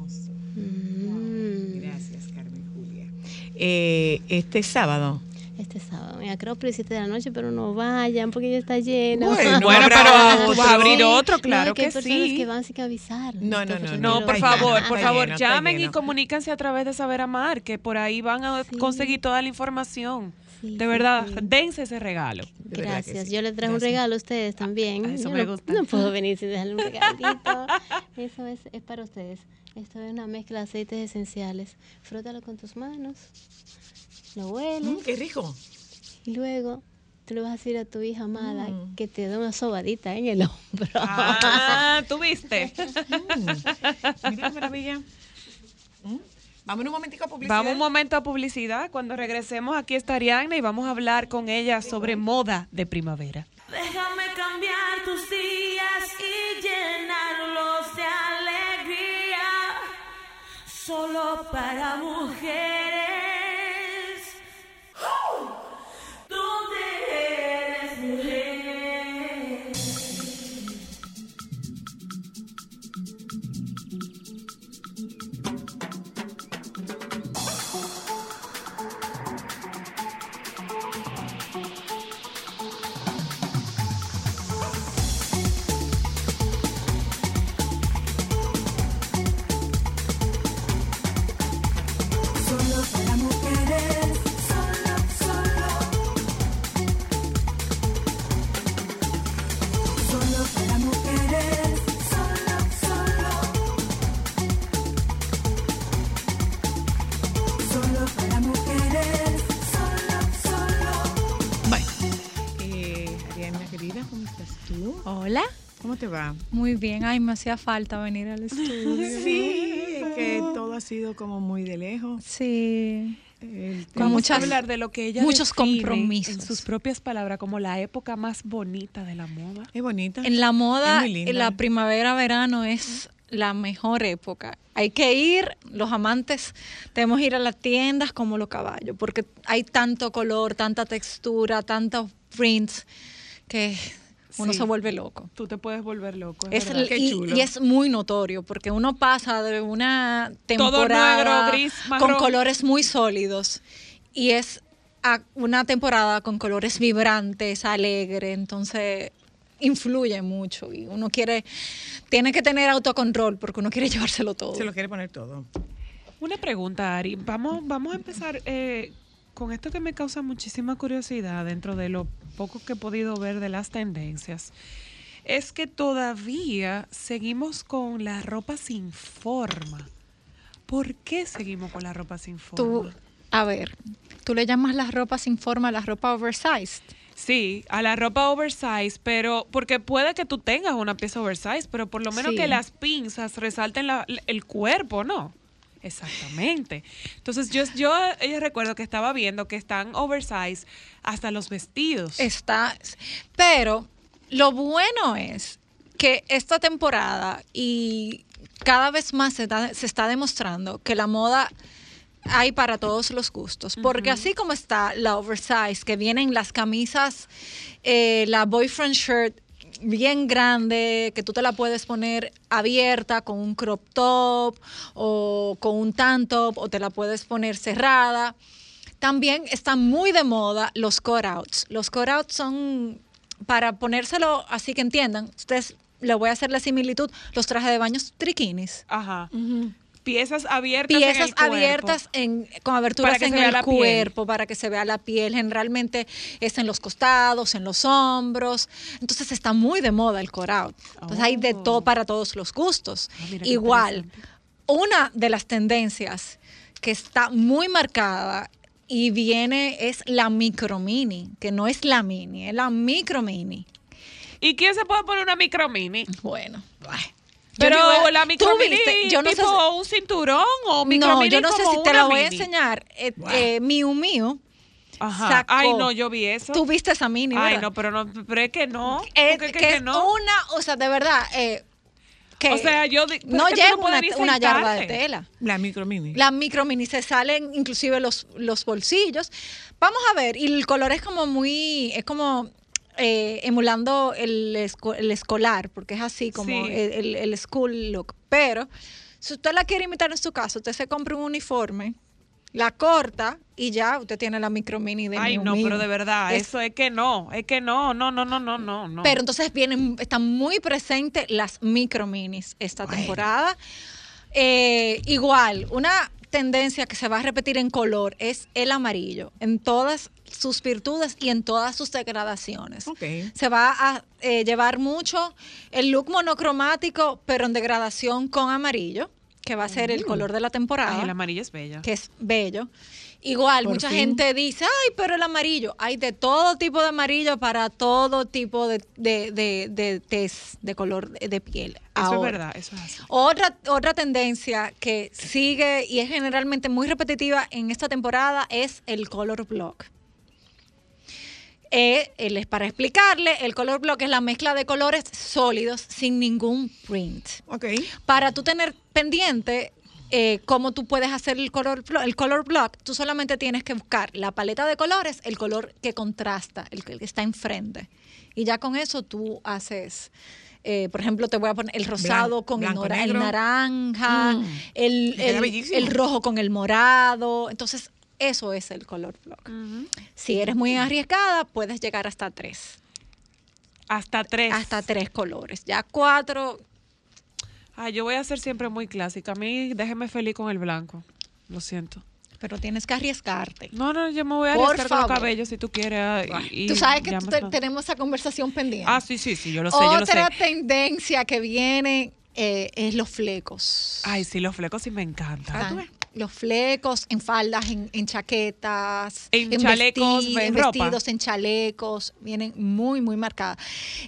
Hermoso. Mm, Gracias, Carmen Julia. Eh, este sábado. Este sábado, en Acrópolis 7 de la noche, pero no vayan porque ya está lleno. Bueno, Bueno, pero vas a abrir otro, claro que hay que sí. que van sin avisar. No, no, no, No, por favor, por está favor, lleno, llamen y comuníquense a través de Saber Amar, que por ahí van a Sí. conseguir toda la información. Sí, de verdad, sí. dense ese regalo. De que Gracias. sí. Yo les traje un regalo a ustedes también. a eso Yo me no, gusta. no puedo venir sin dejarle un regalito. Eso es, es para ustedes. Esto es una mezcla de aceites esenciales. Frótalo con tus manos. Lo hueles. Mm, qué rico. Y luego tú le vas a decir a tu hija amada Mm. que te dé una sobadita en el hombro. Ah, ¿tú viste? Mm. Mira maravilla. Mm. Vamos un momentico a publicidad. Vamos un momento a publicidad. Cuando regresemos, aquí está Ariana y vamos a hablar con ella sobre moda de primavera. Déjame cambiar tus días y llenarlos de alegría. Solo para mujeres. Va? muy bien. Ay, me hacía falta venir al estudio. Sí, es que todo ha sido como muy de lejos. Sí. El Con muchas- hablar de lo que ella muchos compromisos. en sus propias palabras como la época más bonita de la moda. Es bonita. En la moda, en la primavera-verano es la mejor época. Hay que ir, los amantes, debemos ir a las tiendas como los caballos, porque hay tanto color, tanta textura, tantos prints, que uno Sí. se vuelve loco. Tú te puedes volver loco. Es Es el- y, y es muy notorio porque uno pasa de una Todo temporada negro, gris, con colores muy sólidos y es a una temporada con colores vibrantes, alegre, entonces influye mucho y uno quiere, tiene que tener autocontrol porque uno quiere llevárselo todo. Se lo quiere poner todo. Una pregunta, Ari. Vamos, vamos a empezar eh, con esto que me causa muchísima curiosidad dentro de lo poco que he podido ver de las tendencias. Es que todavía seguimos con la ropa sin forma. ¿Por qué seguimos con la ropa sin forma? Tú, a ver, tú le llamas la ropa sin forma a la ropa oversized. Sí, a la ropa oversize, pero porque puede que tú tengas una pieza oversize, pero por lo menos Sí. que las pinzas resalten la- el cuerpo, ¿no? Exactamente. Entonces yo, yo eh, recuerdo que estaba viendo que están oversize hasta los vestidos. Está, pero lo bueno es que esta temporada y cada vez más se, da- se está demostrando que la moda hay para todos los gustos, porque así como está la oversize, que vienen las camisas, eh, la boyfriend shirt bien grande, que tú te la puedes poner abierta con un crop top o con un tan top, o te la puedes poner cerrada. También están muy de moda los cutouts. Los cutouts son, para ponérselo así que entiendan, ustedes le voy a hacer la similitud, los trajes de baños triquinis. Ajá. Piezas abiertas. en Piezas el cuerpo. abiertas en, con aberturas en el piel. cuerpo para que se vea la piel. Generalmente es en los costados, en los hombros. Entonces está muy de moda el cutout. Entonces hay de todo para todos los gustos. Oh. Ah, Igual, una de las tendencias que está muy marcada y viene es la micro mini, que no es la mini, es la micro mini. ¿Y quién se puede poner una micro mini? Bueno, ay. Pero Yo digo, la tú micro mini viste, yo no tipo un cinturón o micro no, mini yo no sé si te la voy a enseñar. Eh, eh, Miu Miu Ajá. sacó- Ay, no, yo vi eso. Tú viste esa mini, Ay, ¿verdad? no, pero no, pero es que no. Eh, es que, que, es no. una, o sea, de verdad, eh, que O sea, yo no lleva puedes una, una yarda de tela. La micro mini. Las micro mini se salen inclusive los, los bolsillos. Vamos a ver, y el color es como muy, es como eh, emulando el, esco- el escolar, porque es así como Sí. el, school look. Pero si usted la quiere imitar en su casa, usted se compra un uniforme, la corta y ya usted tiene la micro mini de Ay, no, pero de verdad, Es- eso es que no, es que no, no, no, no, no, no, no. Pero entonces vienen, están muy presentes las micro minis esta temporada. Eh, igual, una tendencia que se va a repetir en color es el amarillo, en todas sus virtudes y en todas sus degradaciones. Se va a eh, llevar mucho el look monocromático, pero en degradación con amarillo, que va a ser el color de la temporada Ay, el amarillo es bella. que es bello. Igual, Por mucha fin. gente dice, ay, pero el amarillo. Hay de todo tipo de amarillo para todo tipo de, de, de, de tez de color de, de piel. Eso Ahora, es verdad, eso es así. Otra, otra tendencia que sigue y es generalmente muy repetitiva en esta temporada es el color block. Eh, él es para explicarle, el color block es la mezcla de colores sólidos sin ningún print para tú tener pendiente eh, cómo tú puedes hacer el color, el color block, tú solamente tienes que buscar la paleta de colores, el color que contrasta, el que está enfrente. Y ya con eso tú haces, eh, por ejemplo, te voy a poner el rosado con el, blanco, naranja, Mm. el, el- el rojo con el morado. Entonces, eso es el color block. Si eres muy arriesgada, puedes llegar hasta tres. Hasta tres. Hasta tres colores. Ya cuatro, Ay, yo voy a ser siempre muy clásica. A mí déjeme feliz con el blanco. Lo siento. pero tienes que arriesgarte. No, no, yo me voy a Por arriesgar con los cabellos si tú quieres. ah, y- Tú sabes que tú te- tenemos esa conversación pendiente. Ah, sí, sí, sí, yo lo sé, yo lo sé. Otra tendencia que viene eh, es los flecos. Ay, sí, los flecos sí me encantan. Los flecos en faldas, en, en chaquetas, En chalecos, en ropa. vestidos, en chalecos, vienen muy, muy marcadas.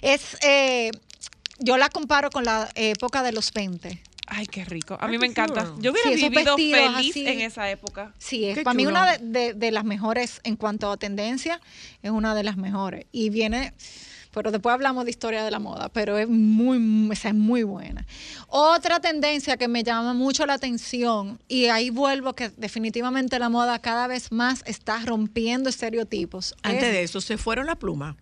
Es, eh, yo la comparo con la época de los 20. Ay, qué rico. A Ay, mí me encanta. chulo. Yo hubiera Sí, vivido feliz así. en esa época. Sí, es Qué para mí una de, de- de las mejores en cuanto a tendencia, es una de las mejores. Y viene pero después hablamos de historia de la moda, pero es muy, esa es muy buena. Otra tendencia que me llama mucho la atención, y ahí vuelvo que definitivamente la moda cada vez más está rompiendo estereotipos. Antes es- de eso, se fueron la pluma.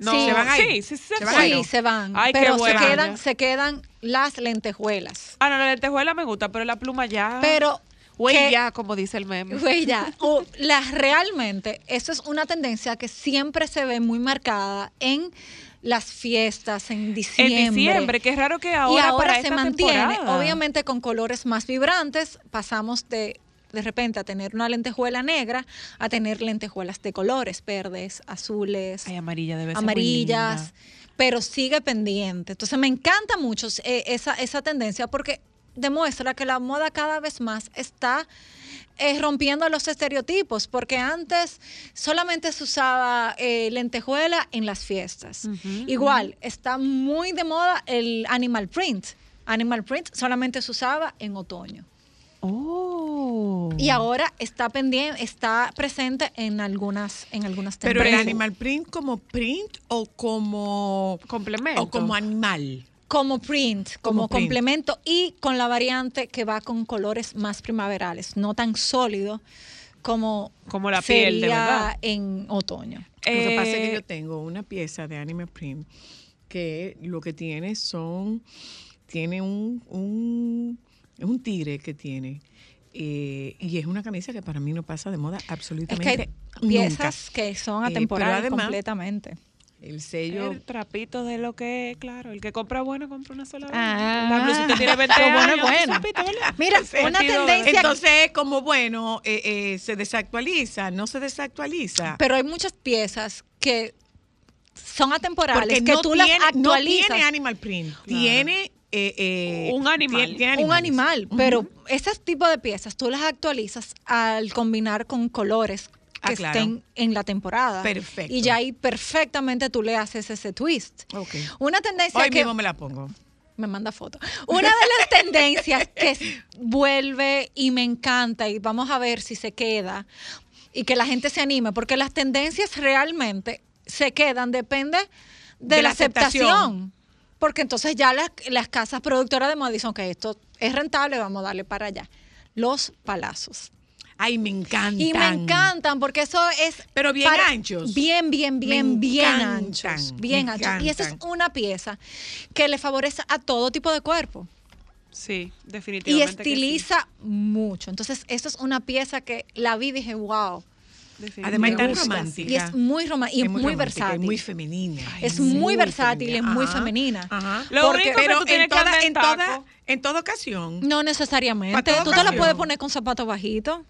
No, Sí, ¿Se van ahí? sí, sí, se ¿Se van fue. ahí? Sí, se van, Ay, qué pero se quedan, se quedan las lentejuelas. Ah, no, la lentejuela me gusta, pero la pluma ya. Pero Güey, ya, como dice el meme. Güey, ya. O la, realmente, eso es una tendencia que siempre se ve muy marcada en las fiestas, en En diciembre. diciembre, que es raro que y ahora, ahora para se esta mantiene, temporada. obviamente con colores más vibrantes, pasamos de de repente a tener una lentejuela negra a tener lentejuelas de colores verdes, azules, Ay, amarilla debe ser amarillas, pero sigue pendiente. Entonces me encanta mucho eh, esa, esa tendencia porque demuestra que la moda cada vez más está eh, rompiendo los estereotipos, porque antes solamente se usaba eh, lentejuela en las fiestas. Igual, está muy de moda el animal print. Animal print solamente se usaba en otoño. Oh. Y ahora está pendiente, está presente en algunas, en algunas Pero el animal print como print o como complemento o como animal. Como print, como, Como print. complemento y con la variante que va con colores más primaverales, no tan sólido como, Como la piel, de verdad. en otoño. Lo que pasa es Eh, que yo tengo una pieza de anime print que lo que tiene son tiene un un, es un tigre que tiene eh, y es una camisa que para mí no pasa de moda Es que absolutamente hay piezas que son Eh, atemporales además, completamente. El sello El trapito de lo que, claro, el que compra bueno compra una sola vez. Ah, la blusita tiene 20 lo bueno es años, bueno. ¿verdad? Mira, una tendencia Entonces es como bueno, eh, eh, se desactualiza, no se desactualiza. pero hay muchas piezas que son atemporales, Porque que no tú tiene, las no actualizas. tiene animal print, tiene eh, eh, Un animal. tiene- tiene un animal, pero ese tipo de piezas tú las actualizas al combinar con colores que Ah, claro. estén en la temporada. Perfecto. Y ya ahí perfectamente tú le haces ese twist. Ok. Una tendencia Hoy que mismo me la pongo. me manda foto. Una de las tendencias que vuelve y me encanta y vamos a ver si se queda y que la gente se anime, porque las tendencias realmente se quedan, depende de, De la aceptación. Porque entonces ya las, las casas productoras de moda dicen que esto es rentable, vamos a darle para allá. Los palazos. Ay, me encantan. Y me encantan porque eso es... Pero bien anchos. Bien, bien, bien, Me bien encantan, anchos. me Bien anchos. Y esa es una pieza que le favorece a todo tipo de cuerpo. Sí, Y definitivamente. que sí. estiliza mucho. Entonces, esa es una pieza que la vi y dije, wow. Además, es tan romántica. Y es muy romántica y Es muy, versátil. Es muy femenina. Es muy versátil, femenina. es muy Ajá, femenina. Ajá. Lo Porque- único que pero tú tienes en que toda, en en toda, en toda ocasión. No necesariamente. Tú te la puedes poner con zapatos bajitos.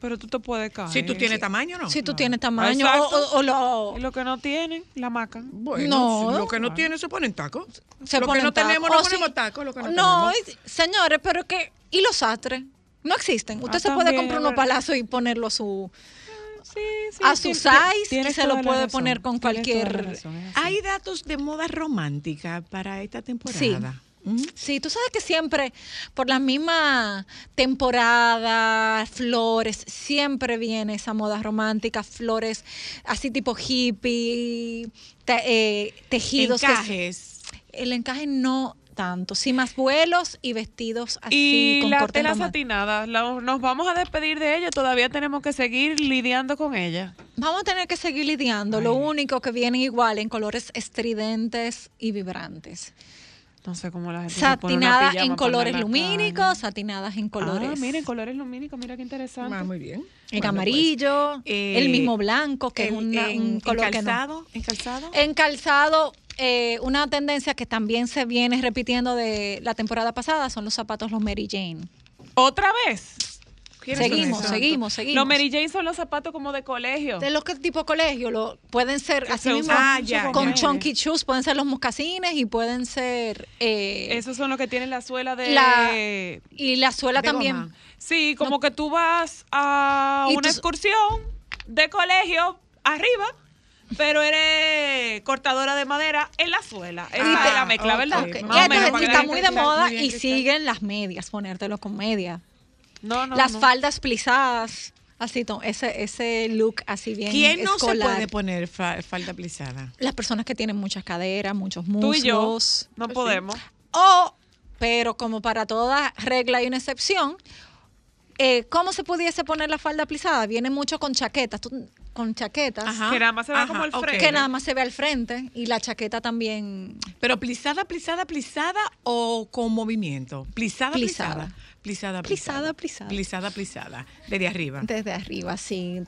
Pero tú te puedes caer. Si tú tienes tamaño, ¿no? Si tú tienes tamaño. O, Exacto. o- o lo- Y lo que no tienen, la maca. Bueno, No. si lo que no tiene se ponen tacos. se lo que ponen no tacos. tenemos, no si- ponemos tacos. Lo que no, No, tenemos. señores, pero que. ¿Y los sastres? No existen. Usted Ah, se puede comprar unos palazos y ponerlo a su, Sí, sí. a su size y se lo puede razón, poner con cualquier. razón. Hay datos de moda romántica para esta temporada. ¿Mm? Sí, tú sabes que siempre, por la misma temporada, flores, siempre viene esa moda romántica, flores así tipo hippie, te- eh, tejidos. que Encajes. el encaje no tanto, sí más vuelos y vestidos así Y con la cortes tela románticos. satinada, la- nos vamos a despedir de ella, todavía tenemos que seguir lidiando con ella. Vamos a tener que seguir lidiando. Lo único que vienen igual en colores estridentes y vibrantes. No sé cómo la gente se pone una Satinadas en colores en lumínicos, satinadas en colores. Ah, miren, colores lumínicos, mira qué interesante. Ah, muy bien. En Bueno, amarillo, pues, eh, el mismo blanco, que es el- una- en, un en color que no. calzado, en calzado. En calzado, eh, una tendencia que también se viene repitiendo de la temporada pasada son los zapatos los Mary Jane. ¿Otra vez? ¿Quiénes son Seguimos, seguimos, seguimos. Los Mary Jane son los zapatos como de colegio. de los que tipo colegio, lo, pueden ser Que así se mismo Ah, ya, con ya. chunky shoes, pueden ser los mocasines y pueden ser eh, Esos son los que tienen la suela de... La- y la suela también. goma. Sí, como que tú vas a una tú- excursión de colegio arriba, pero eres cortadora de madera en la suela. Esa Ah, es la mezcla. ¿verdad? Ok. Más Y entonces está muy de moda y siguen las medias, ponértelo con medias. No, no, las no. faldas plisadas Así, ese, ese look así bien ¿Quién no se puede poner fa- falda plisada? Las personas que tienen muchas caderas, muchos Tú muslos. y yo no podemos. O, pero como para toda regla hay una excepción, eh, ¿cómo se pudiese poner la falda plisada? Viene mucho con chaquetas, tú- con chaquetas. Ajá. Que nada más se ve como el frente. Que nada más se ve al frente y la chaqueta también Pero plisada, plisada, plisada o con movimiento. Plisada, plisada. Plisada. Plisada, Plisada, plisada. Plisada, plisada. Desde arriba. desde arriba, sí.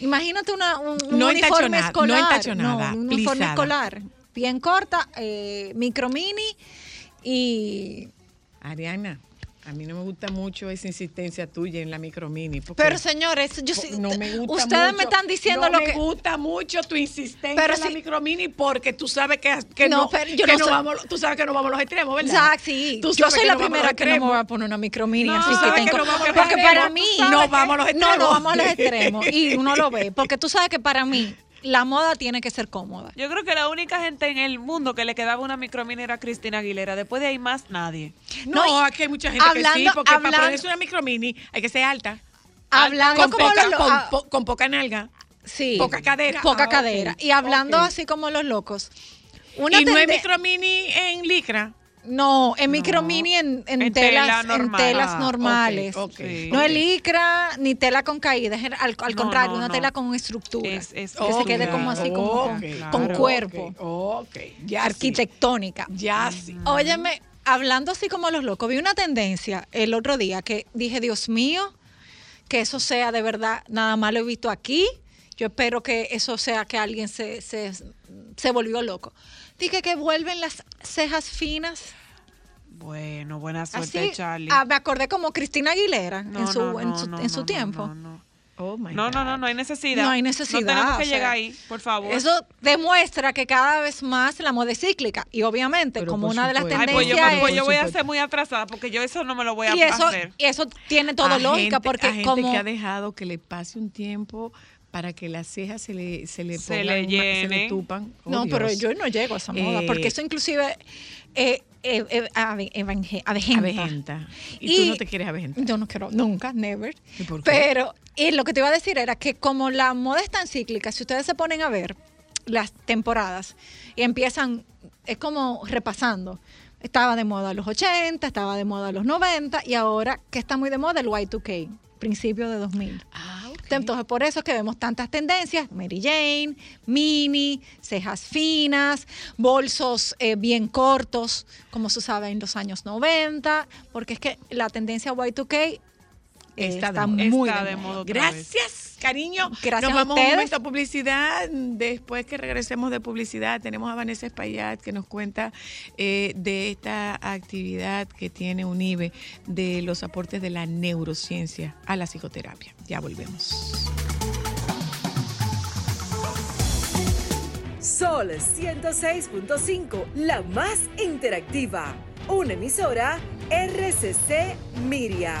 Imagínate una, un, un No uniforme entachonada, no escolar. entachonada, un uniforme plisada. escolar. Bien corta, eh, micro mini y... Ariana, a mí no me gusta mucho esa insistencia tuya en la micromini. Pero señores, yo sí- no me gusta ustedes me están diciendo no lo me que... gusta mucho tu insistencia Pero en la sí- micromini porque tú sabes que, que No, no, pero yo que no no sé. vamos, tú sabes que no vamos a los extremos, ¿verdad? Exacto, sí. Tú Yo soy la no primera que no me voy a poner una micromini No, así que tengo- no Porque para mí... No vamos a los No, extremos. no vamos a los extremos. Y uno lo ve. Porque tú sabes que para mí la moda tiene que ser cómoda. Yo creo que la única gente en el mundo que le quedaba una micromini era Cristina Aguilera. Después de ahí más nadie. No, No, y aquí hay mucha gente que sí, hablando- porque hablando- para ponerse una micromini hay que ser alta. Hablando con, como poca, los lo- con, ah, po- con poca nalga. Sí. Poca cadera. Poca Ah, cadera. Y hablando así como los locos. Una y no tende- micromini en licra. No, en micro mini en, en En telas, tela en telas Ah, normales. No ok. es licra ni tela con caída, es al, al No, contrario, no, una no. tela con estructura. Es- es- que se quede como así, como con, Ok, con claro, cuerpo, ya sí. arquitectónica. Ya sí. Óyeme, hablando así como los locos, vi una tendencia el otro día que dije, Dios mío, que eso sea de verdad, nada más lo he visto aquí. Yo espero que eso sea que alguien se, se, se volvió loco. Dije que vuelven las cejas finas. Bueno, buena suerte, Así, Charlie. ah, me acordé como Cristina Aguilera No, en su, no, en no, su, no, en su no, tiempo. No, no, Oh my no, no, God. no, no hay necesidad. No hay necesidad, No tenemos que o sea, llegar ahí, por favor. Eso demuestra que cada vez más la moda es cíclica y obviamente Pero como una de las supuesto. Ay, pues yo, tendencias pues es- yo voy a ser muy atrasada porque yo eso no me lo voy a y eso, hacer. y eso tiene toda A lógica gente- porque a gente como que ha dejado que le pase un tiempo para que las cejas se le se le, Se pongan le ma- se le llenen. tupan. Oh, no pero yo no llego a esa moda Eh, porque eso inclusive eh, eh, avejenta. Avejenta. Y, tú Y- no te quieres avejentar. yo no quiero nunca never ¿Y por qué? pero eh, lo que te iba a decir era que como la moda es tan cíclica si ustedes se ponen a ver las temporadas y empiezan es como repasando estaba de moda los 80 estaba de moda los 90 y ahora que está muy de moda el Y2K principio de 2000 Ah, entonces, por eso es que vemos tantas tendencias, Mary Jane, mini, cejas finas, bolsos eh, bien cortos, como se usaba en los años 90, porque es que la tendencia Y2K eh, Está está, de muy Está de de moda. moda otra vez. Gracias, cariño. Gracias nos vamos a un momento a publicidad. Después que regresemos de publicidad, tenemos a Vanessa Espaillat que nos cuenta eh, de esta actividad que tiene UNIBE de los aportes de la neurociencia a la psicoterapia. Ya volvemos. Sol 106.5, la más interactiva. Una emisora RCC Miria.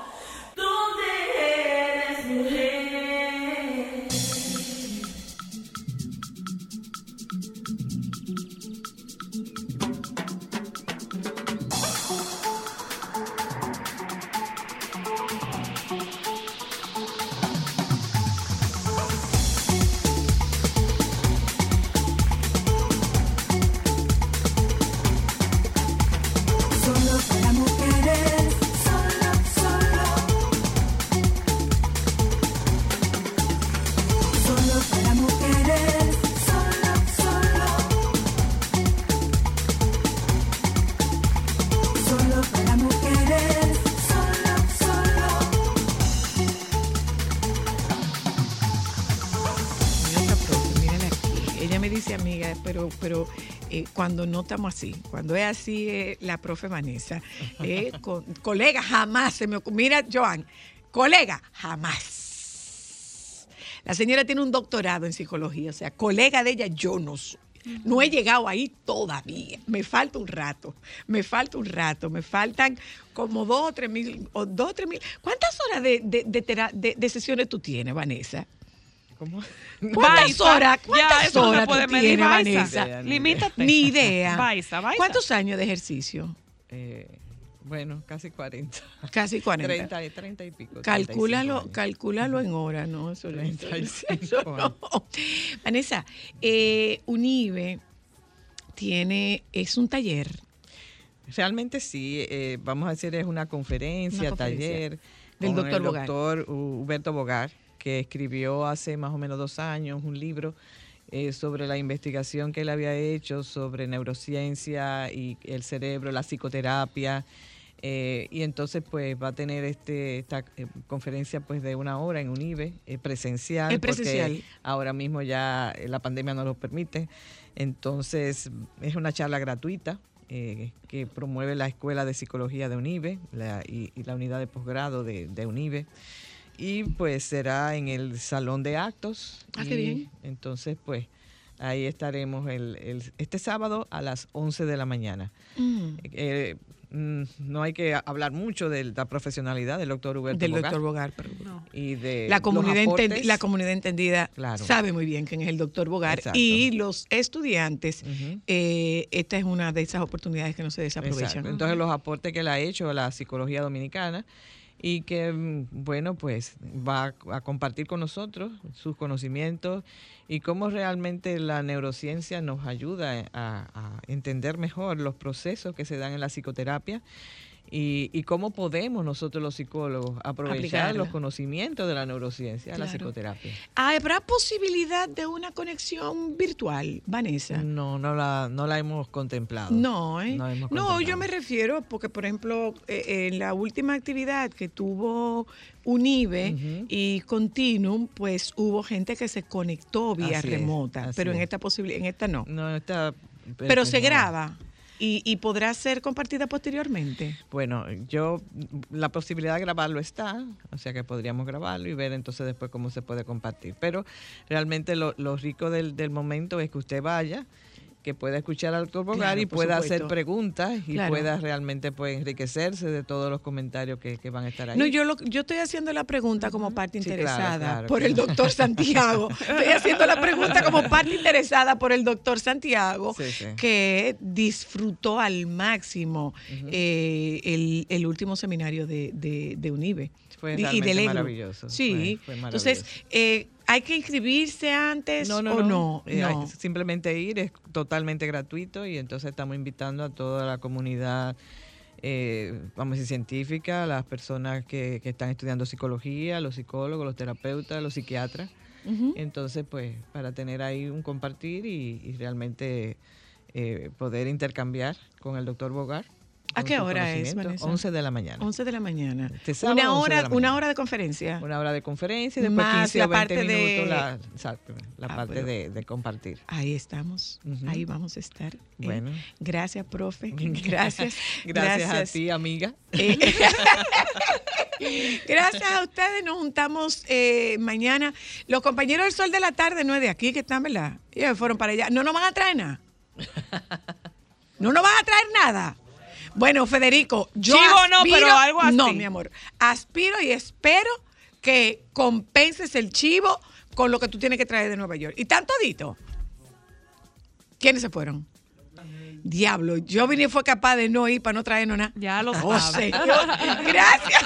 eh, cuando no estamos así, cuando es así, eh, la profe Vanessa, eh, co- colega, jamás se me ocurre. Mira, Joan, colega, jamás. La señora tiene un doctorado en psicología, o sea, colega de ella yo no soy. No he llegado ahí todavía. Me falta un rato. Me falta un rato. Me faltan como dos o tres mil. O dos o tres mil. ¿Cuántas horas de, de, de tera- de- de sesiones tú tienes, Vanessa? ¿Cómo? ¿Cuántas horas? ¿Cuántas no horas puede tú medir, tienes. Vanessa? Limítate. Ni idea. Baiza, Baiza. ¿Cuántos años de ejercicio? Eh, bueno, casi 40. Casi 40. 30, y- 30 y pico. Calcúlalo, 35 calcúlalo en horas, ¿no? Eso, no- 35 eso no. Vanessa, eh, Unive tiene, es un taller. Realmente sí, eh, vamos a decir es una conferencia, Una conferencia taller del con doctor el Bogar. doctor Huberto Bogar, que escribió hace más o menos dos años un libro eh, sobre la investigación que él había hecho sobre neurociencia y el cerebro, la psicoterapia. eh, y entonces pues va a tener este esta eh, conferencia pues de una hora en UNIBE, eh, presencial, Es presencial. porque ahora mismo ya la pandemia no lo permite. Entonces es una charla gratuita que promueve la Escuela de Psicología de UNIBE la- y, y la unidad de posgrado de, de UNIBE. Y pues será en el salón de actos. Ah, qué bien. Entonces pues ahí estaremos el, el- este sábado a las 11 de la mañana. Mm. Eh, mm, no hay que hablar mucho de la profesionalidad del doctor Huberto Del Bogar doctor Bogar, pero y de la comunidad, aportes. la comunidad entendida Claro. sabe muy bien quién es el doctor Bogar Exacto. y los estudiantes, eh, esta es una de esas oportunidades que no se desaprovechan. Exacto. Entonces los aportes que él ha hecho a la psicología dominicana y que, mm, bueno, pues va a, compartir con nosotros sus conocimientos y cómo realmente la neurociencia nos ayuda a, a entender mejor los procesos que se dan en la psicoterapia. Y, y cómo podemos nosotros los psicólogos aprovechar Aplicarla. los conocimientos de la neurociencia a la Claro. psicoterapia. ¿Habrá posibilidad de una conexión virtual, Vanessa? No, no la, no la hemos contemplado. No, ¿eh? No hemos No, yo me refiero porque, por ejemplo, eh, en la última actividad que tuvo UNIBE Ujú. y Continuum, pues hubo gente que se conectó vía Así remota, pero en es. esta posibilidad, en esta no. No, está... Pero se no. graba y, y podrá ser compartida posteriormente. Bueno, yo, la posibilidad de grabarlo está, o sea que podríamos grabarlo y ver entonces después cómo se puede compartir. Pero realmente lo, rico del momento es que usted vaya, que pueda escuchar al doctor Bogar Claro, y pueda hacer preguntas y Claro. pueda realmente pues, enriquecerse de todos los comentarios que, que van a estar ahí. No, yo, lo, yo estoy haciendo la pregunta como parte Sí, interesada claro, por el doctor Santiago. Estoy haciendo la pregunta como parte interesada por el doctor Santiago, Sí, sí. que disfrutó al máximo eh, el, el último seminario de, de, de UNIBE. Fue y- del maravilloso, Sí, fue- fue entonces, eh, ¿hay que inscribirse antes No, no, o no. no? Eh, No. Simplemente ir es totalmente gratuito y entonces estamos invitando a toda la comunidad, eh, vamos a decir, científica, las personas que, que están estudiando psicología, los psicólogos, los terapeutas, los psiquiatras. Entonces, pues, para tener ahí un compartir y, y realmente eh, poder intercambiar con el doctor Bogar. ¿A qué hora es. Vanessa? 11 de la mañana. 11 de la mañana. Este sábado, una 11 de hora, la una hora de conferencia. Una hora de conferencia y después Más 15 la o 20 parte de- minutos la, exacto, la Ah, parte de, de compartir. Ahí estamos, ahí vamos a estar. Eh, Bueno. gracias, profe. Gracias. Gracias, a ti, amiga. Eh, gracias a ustedes, nos juntamos eh, mañana. Los compañeros del Sol de la Tarde, no es de aquí que están, ¿verdad? Ellos fueron para allá. No nos van a traer nada. No nos van a traer nada. Bueno, Federico, yo Chivo no, pero algo así. No, mi amor. Aspiro y espero que compenses el chivo con lo que tú tienes que traer de Nueva York. Y tan todito. ¿Quiénes se fueron? Diablo, yo vine y fue capaz de no ir para no traernos nada. Ya lo Oh, gracias.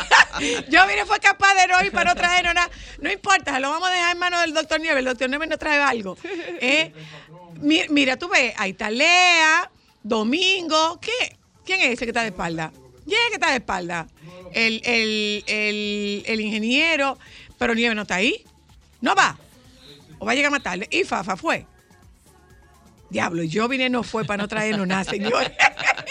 Yo vine y fue capaz de no ir para no traernos nada. No importa, se lo vamos a dejar en manos del doctor Nieves. El doctor Nieves nos trae algo. ¿Eh? Mi- Mira, tú ves, ahí está Lea, Domingo. ¿Qué? ¿Quién es ese que está de espalda? ¿Quién es que está de espalda? El, el, el, el ingeniero. Pero Nieves no está ahí. ¿No va? ¿O va a llegar más tarde? Y Fafa fue. Diablo, yo vine no fue para no traernos nada, señor.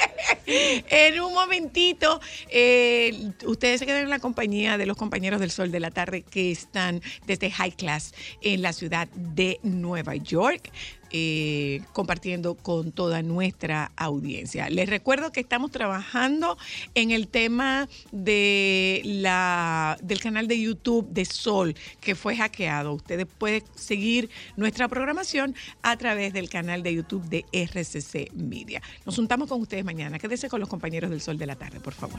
en un momentito, eh, ustedes se quedan en la compañía de los compañeros del Sol de la Tarde que están desde High Class en la ciudad de Nueva York. Eh, compartiendo con toda nuestra audiencia. Les recuerdo que estamos trabajando en el tema de la, del canal de YouTube de Sol, que fue hackeado. Ustedes pueden seguir nuestra programación a través del canal de YouTube de RCC Media. Nos juntamos con ustedes mañana. Quédense con los compañeros del Sol de la Tarde, por favor.